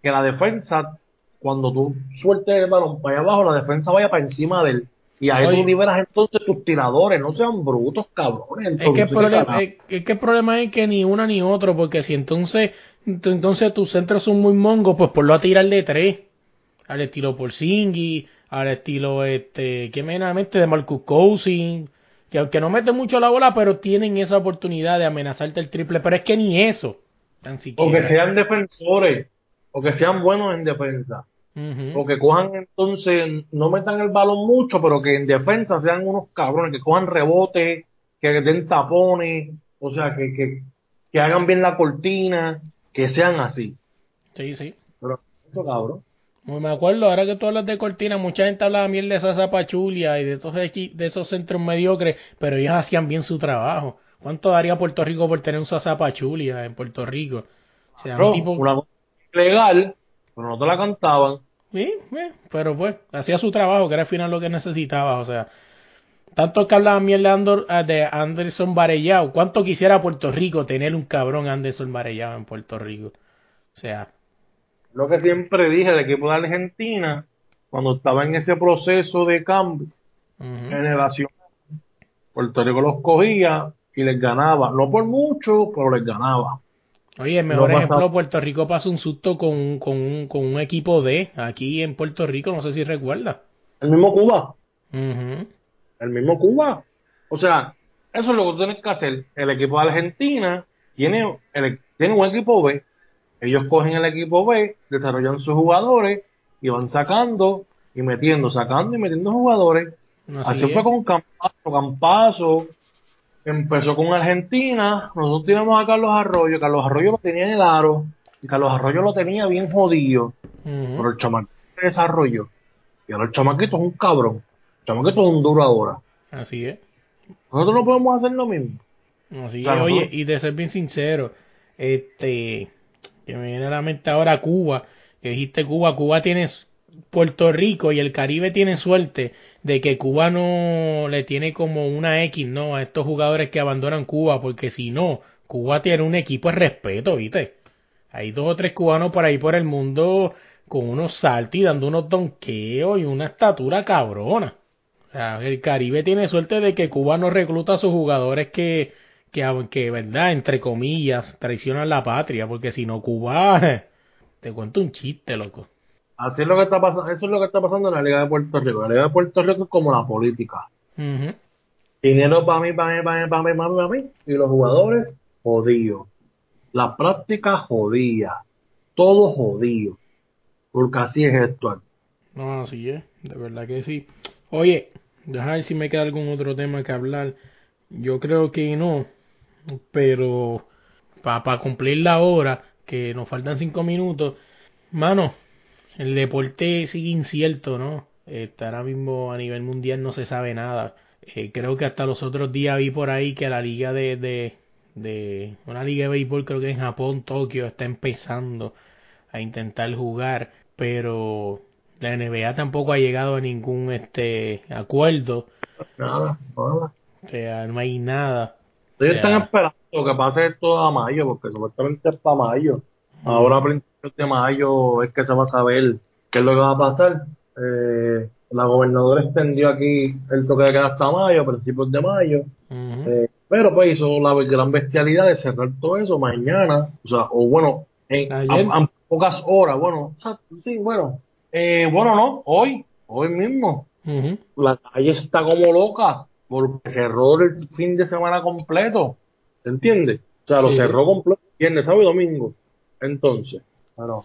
Que la defensa, cuando tú sueltes el balón para allá abajo, la defensa vaya para encima de él. Y ahí Oye. tú liberas entonces tus tiradores, no sean brutos, cabrones. Es que, el Entonces, ¿qué problema, es, es que el problema es que ni uno ni otro, porque si entonces, ent- entonces tus centros son muy mongos, pues ponlo a tirar de tres, al estilo Porzingis, al estilo este, que menamente de Marcus Cousins, que aunque no meten mucho la bola, pero tienen esa oportunidad de amenazarte el triple, pero es que ni eso. O Tan O siquiera. que sean defensores, o que sean buenos en defensa. O que cojan entonces, no metan el balón mucho, pero que en defensa sean unos cabrones, que cojan rebote, que den tapones, o sea, que, que, que hagan bien la cortina, que sean así. Sí, sí. Pero eso cabrón. Pues me acuerdo, ahora que tú hablas de cortina, mucha gente hablaba miel de Sasa Pachulia y de esos, de esos centros mediocres, pero ellos hacían bien su trabajo. ¿Cuánto daría Puerto Rico por tener un Sasa Pachulia en Puerto Rico? O sea, un tipo... una cosa legal, pero no te la cantaban. Sí, eh, pero pues, hacía su trabajo, que era al final lo que necesitaba, o sea... Tanto que hablaban miel de, Andor- ah, de Anderson Varellao, ¿cuánto quisiera Puerto Rico tener un cabrón Anderson Varellao en Puerto Rico? O sea, Lo que siempre dije del equipo de Argentina, cuando estaba en ese proceso de cambio ujú. generacional, Puerto Rico los cogía y les ganaba. No por mucho, pero les ganaba. Oye, el mejor No ejemplo, pasa- Puerto Rico pasó un susto con, un- con, un, con un equipo D aquí en Puerto Rico, no sé si recuerda. El mismo Cuba. El mismo Cuba. O sea, eso es lo que tú tienes que hacer. El equipo de Argentina tiene, el, tiene un equipo B. Ellos cogen el equipo B, desarrollan sus jugadores y van sacando y metiendo, sacando y metiendo jugadores. Así fue con Campazo. Campazo empezó con Argentina. Nosotros tenemos a Carlos Arroyo. Carlos Arroyo lo tenía en el aro. Y Carlos Arroyo lo tenía bien jodido. Ujú. Pero el chamaquito se desarrolló. Y ahora el chamaquito es un cabrón. El chamaquito es un duro ahora. Así es. Nosotros no podemos hacer lo mismo. Así es. Oye, y de ser bien sincero, este, que me viene a la mente ahora Cuba, que dijiste Cuba, Cuba tiene Puerto Rico y el Caribe tiene suerte de que Cuba no le tiene como una X, ¿no? A estos jugadores que abandonan Cuba, porque si no, Cuba tiene un equipo de respeto, ¿viste? Hay dos o tres cubanos por ahí por el mundo con unos saltos y dando unos donqueos y una estatura cabrona. O sea, el Caribe tiene suerte de que Cuba no recluta a sus jugadores que, que, que, verdad, entre comillas, traicionan la patria, porque si no, Cuba, te cuento un chiste, loco. Así es lo que está pasando, eso es lo que está pasando en la Liga de Puerto Rico. La Liga de Puerto Rico es como la política. Dinero para mí, para mí, para mí, para mí, para mí, para mí. Y los jugadores, jodidos. La práctica, jodida. Todo jodido. Porque así es esto. No, así es, de verdad que sí. Oye, deja ver si me queda algún otro tema que hablar. Yo creo que no, pero para cumplir la hora, que nos faltan cinco minutos, mano, el deporte sigue incierto, ¿no? Este, ahora mismo a nivel mundial no se sabe nada. Eh, creo que hasta los otros días vi por ahí que la liga de, de, de una liga de béisbol, creo que en Japón, Tokio, está empezando a intentar jugar, pero la NBA tampoco ha llegado a ningún este acuerdo, Nada, nada. o sea, no hay nada. Ellos están esperando que pase esto a mayo, porque supuestamente es para mayo. Ahora a principios de mayo es que se va a saber qué es lo que va a pasar. Eh, la gobernadora extendió aquí el toque de queda hasta mayo, a principios de mayo. Ujú. Eh, pero pues hizo la gran bestialidad de cerrar todo eso mañana, o sea, o bueno, en, Ayer. a- a pocas horas, bueno, o sea, sí, bueno, eh, bueno, no, hoy, hoy mismo, Ujú. la calle está como loca porque cerró el fin de semana completo, ¿te entiendes? O sea, lo cerró completo viernes, sábado y domingo. Entonces, bueno,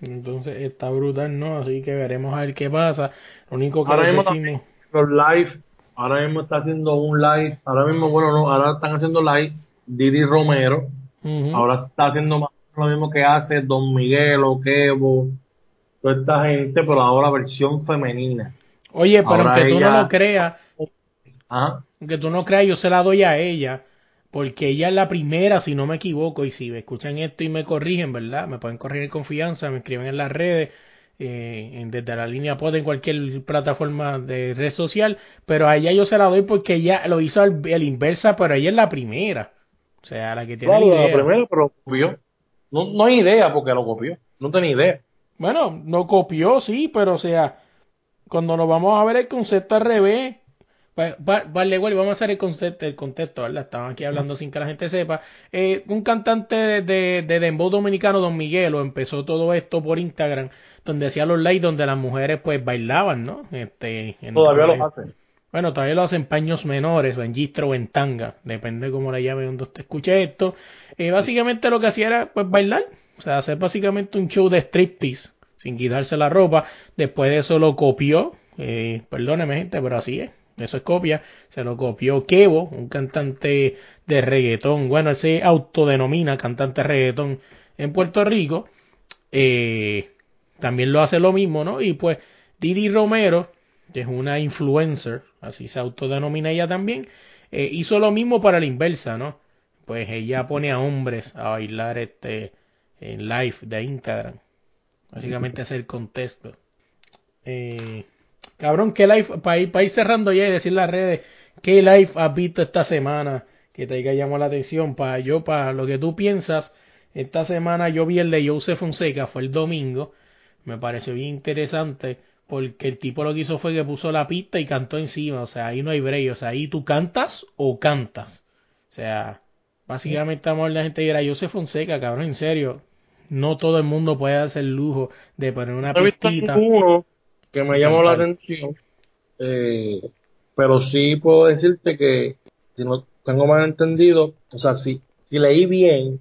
Entonces está brutal, ¿no? Así que veremos a ver qué pasa. Lo único que Ahora mismo decimos... los live, ahora mismo está haciendo un live, ahora mismo, bueno, no, ahora están haciendo live Didi Romero. Ahora está haciendo más lo mismo que hace Don Miguel o Kevo, toda esta gente, pero ahora versión femenina. Oye, pero ahora aunque tú no lo creas, Ajá. aunque tú no creas, yo se la doy a ella, porque ella es la primera, si no me equivoco, y si me escuchan esto y me corrigen, ¿verdad? Me pueden corregir en confianza, me escriben en las redes, eh, en- desde la línea pod en cualquier plataforma de red social, pero a ella yo se la doy porque ella lo hizo al, al inversa, pero ella es la primera. O sea, la que tiene Claro, la la idea. primera, pero copió. No, no hay idea porque lo copió. No tenía idea. Bueno, no copió, sí, pero o sea, cuando nos vamos a ver el concepto al revés, va- va- vale, igual, vamos a hacer el concepto, el contexto, ¿verdad? Estamos aquí hablando sin que la gente sepa. Eh, un cantante de, de, de Dembow dominicano, Don Miguelo, empezó todo esto por Instagram, donde hacía los lives donde las mujeres pues bailaban, ¿no? Este, en- Todavía lo hace. Bueno, todavía lo hacen paños menores, o en gistro o en tanga, depende cómo la llame donde usted escuche esto. Eh, básicamente lo que hacía era pues bailar, o sea, hacer básicamente un show de striptease, sin quitarse la ropa. Después de eso lo copió, eh, perdóneme gente, pero así es, eso es copia. Se lo copió Kevo, un cantante de reggaetón. Bueno, él se autodenomina cantante de reggaetón en Puerto Rico. Eh, también lo hace lo mismo, ¿no? Y pues Didi Romero, que es una influencer, así se autodenomina ella también, eh, hizo lo mismo para la inversa, ¿no? Pues ella pone a hombres a bailar este en live de Instagram. Básicamente hacer contexto. Eh, cabrón, ¿qué live? Para ir, ir cerrando ya y decir las redes, ¿qué live has visto esta semana que te haya llamado la atención? Para yo, para lo que tú piensas, esta semana yo vi el de Joseph Fonseca, fue el domingo. Me pareció bien interesante porque el tipo lo que hizo fue que puso la pista y cantó encima. O sea, ahí no hay break. O sea, ahí tú cantas o cantas. O sea, básicamente estamos la gente dirá, Joseph Fonseca, cabrón, en serio. No todo el mundo puede hacer el lujo de poner una No pistita. ninguno que me llamó la atención, eh, pero sí puedo decirte que, si no tengo mal entendido, o sea, si, si leí bien,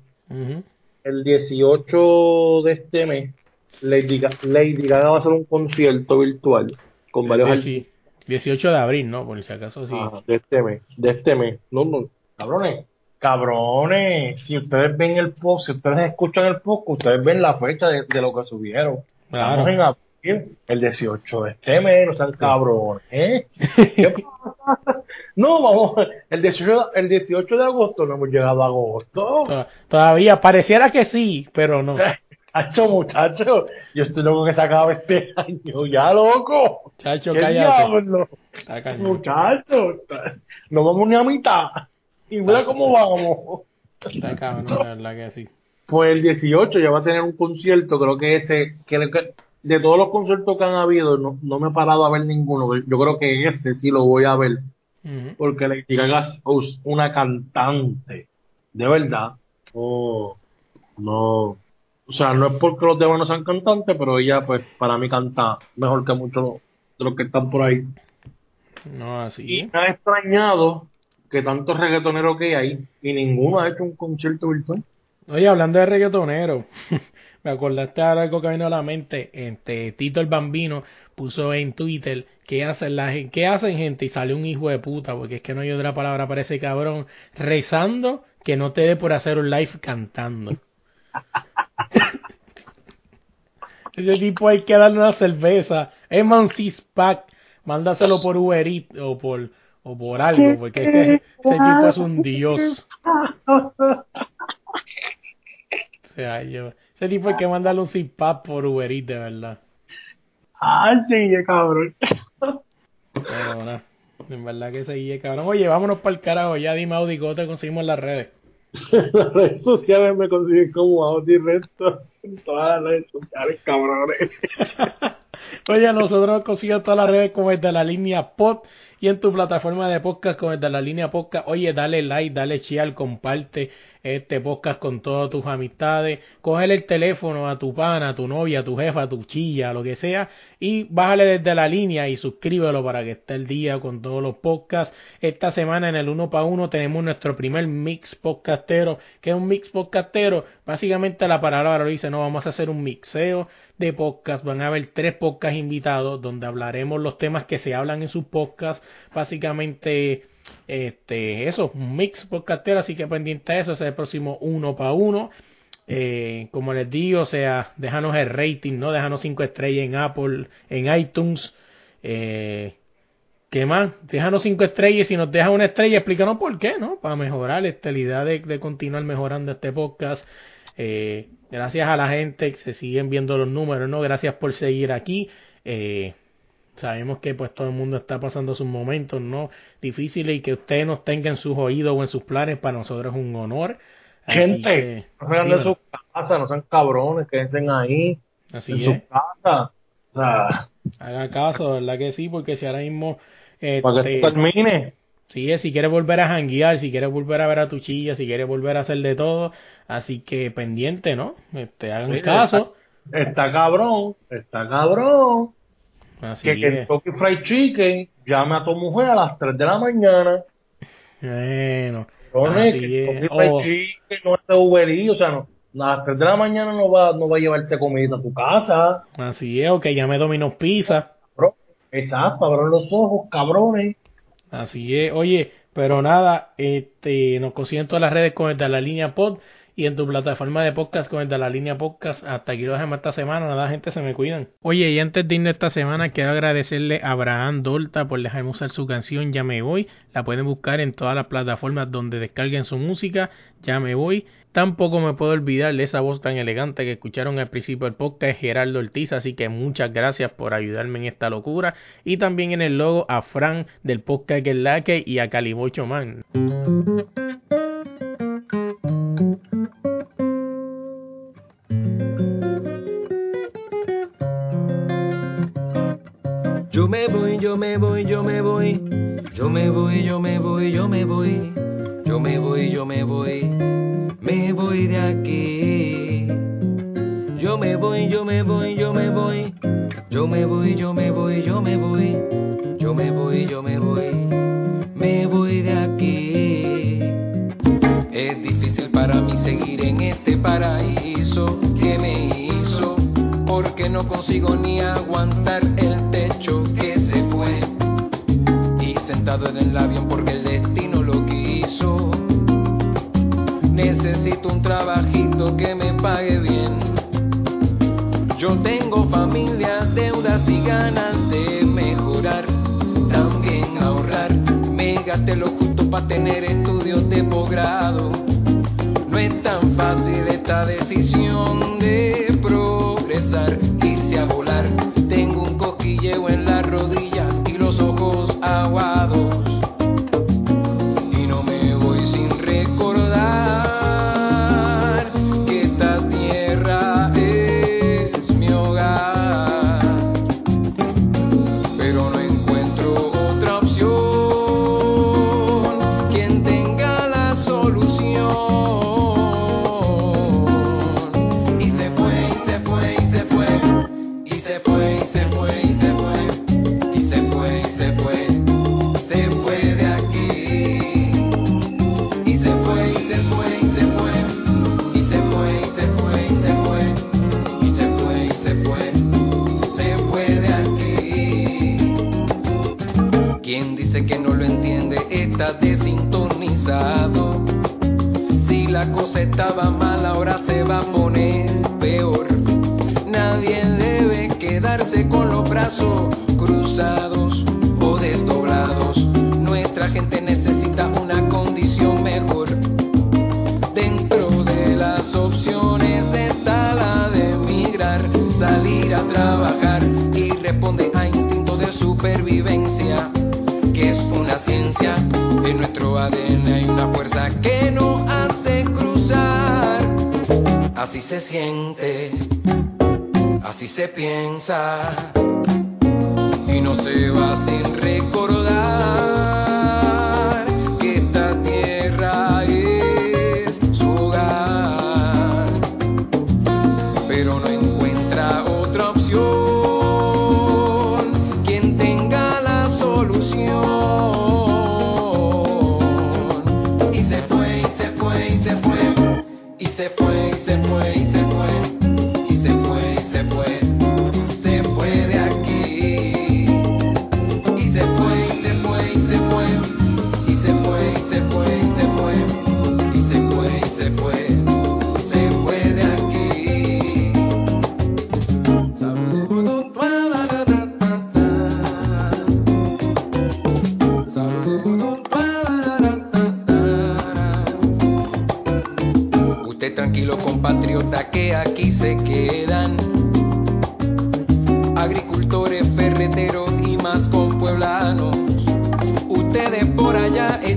el 18 de este mes, Lady, Lady Gaga va a hacer un concierto virtual con varios Dieci- 18 de abril, ¿no? Por si acaso sí. De este mes, de este mes. No, no, cabrones, cabrones, si ustedes ven el post, si ustedes escuchan el post, ustedes ven la fecha de, de lo que subieron. Claro. Estamos en abril, el 18 de este mes, no sean cabrones. ¿eh? ¿Qué pasa? No, vamos, el 18, el 18 de agosto no hemos llegado a agosto. To- Todavía pareciera que sí, pero no. Hacho, muchacho, yo estoy loco que se acabe este año, ya loco. Chacho, ¿Qué cállate. diablo? Cañón. Muchacho, no vamos ni a mitad. Y mira cómo vamos. Está cabrón, la verdad que sí. Pues el 18 ya va a tener un concierto, creo que ese, que- de todos los conciertos que han habido, no, no me he parado a ver ninguno. Yo creo que ese sí lo voy a ver, porque Lady Gaga es una cantante, de verdad. Oh, no, o sea, no es porque los demás no sean cantantes, pero ella, pues, para mí canta mejor que muchos de los que están por ahí. No, Y así. me ha extrañado que tantos reggaetoneros que hay y ninguno ha hecho un concierto virtual. Oye, hablando de reggaetonero, me acordaste ahora algo que vino a la mente. Este, Tito el Bambino puso en Twitter qué hacen la gente, qué hacen gente y sale un hijo de puta, porque es que no hay otra palabra para ese cabrón, rezando que no te dé por hacer un live cantando. Ese tipo hay que darle una cerveza. Es six pack. Mándaselo por Uber Eats o por, o por algo, porque ese, ese tipo es un dios. O sea, yo, ese tipo hay que mandarle un six pack por Uber Eats, de verdad. Ay, sí, cabrón. Pero nada, en verdad que seguí, cabrón. Oye, vámonos para el carajo. Ya dime, Audi, ¿cómo te conseguimos en las redes? las redes sociales me consiguen como Audi Resto en todas las redes sociales, cabrones. Oye, nosotros nos conseguimos todas las redes como el de la línea pop y en tu plataforma de podcast como el de la línea podcast. Oye, dale like, dale share, comparte este podcast con todas tus amistades. Cógele el teléfono a tu pana, a tu novia, a tu jefa, a tu chilla, lo que sea y bájale desde la línea y suscríbelo para que esté el día con todos los podcasts. Esta semana en el uno para uno tenemos nuestro primer mix podcastero, que es un mix podcastero. Básicamente la palabra lo dice, no, vamos a hacer un mixeo de podcast. Van a haber tres podcasts invitados donde hablaremos los temas que se hablan en sus podcasts. Básicamente, este, eso, un mix podcastero, así que pendiente a eso, ese es el próximo uno para uno. Eh, como les digo, o sea, déjanos el rating, ¿no? Déjanos cinco estrellas en Apple, en iTunes. Eh, ¿Qué más? Déjanos cinco estrellas y si nos deja una estrella, explícanos por qué, ¿no? Para mejorar esta idea de, de continuar mejorando este podcast. Eh, gracias a la gente que se siguen viendo los números, ¿no? Gracias por seguir aquí. Eh, sabemos que pues todo el mundo está pasando sus momentos, ¿no? Difíciles y que usted nos tenga en sus oídos o en sus planes, para nosotros es un honor. Así Gente, no sus casas, no sean cabrones, quédense ahí, Así en es. sus casas. O sea, Haga caso, ¿verdad que sí? Porque si ahora mismo... para que este, esto termine. Sí, si quieres volver a janguear, si quieres volver a ver a tu chilla, si quieres volver a hacer de todo, así que pendiente, ¿no? Este, hagan Sí, caso. Está cabrón, está cabrón. Así que. Kentucky Fried Chicken llame a tu mujer a las 3 de la mañana. Bueno, Así Kentucky es. Fried Oh. Chicken no es de Uber o sea, no, a las 3 de la mañana no va, no va a llevarte comida a tu casa. así es, ok, ya me Domino's Pizza. Exacto, abran los ojos, cabrones. Así es, oye, pero nada, este, nos consiguen todas las redes con el de la línea pod y en tu plataforma de podcast con el de la línea podcast. Hasta aquí lo dejamos esta semana, nada, gente, se me cuidan. Oye, y antes de irnos esta semana, quiero agradecerle a Abraham Dolta por dejarme usar su canción Ya me voy. La pueden buscar en todas las plataformas donde descarguen su música, Ya me voy. Tampoco me puedo olvidar de esa voz tan elegante que escucharon al principio del podcast, Gerardo Ortiz, así que muchas gracias por ayudarme en esta locura. Y también en el logo a Fran del podcast Que es la que y a Calibocho Man. Me voy, yo me voy, yo me voy. Yo me voy, yo me voy, yo me voy. Yo me voy, yo me voy. Me voy de aquí. Yo me voy, yo me voy, yo me voy. Yo me voy, yo me voy, yo me voy. Yo me voy, yo me voy. Me voy de aquí. Es difícil para mí seguir en este paraíso porque no consigo ni aguantar el techo que se fue. Y sentado en el avión porque el destino lo quiso. Necesito un trabajito que me pague bien. Yo tengo familia, deudas y ganas de mejorar, también ahorrar. Me gasté lo justo para tener estudios de posgrado. No es tan fácil esta decisión de progresar,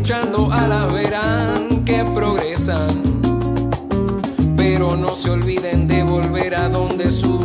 allá echando a la verán que progresan. Pero no se olviden de volver a donde sus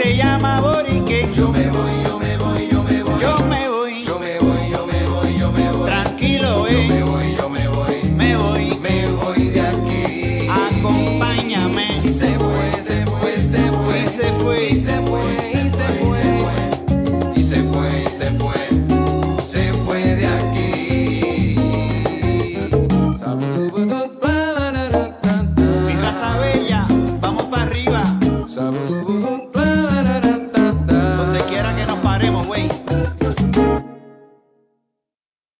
llama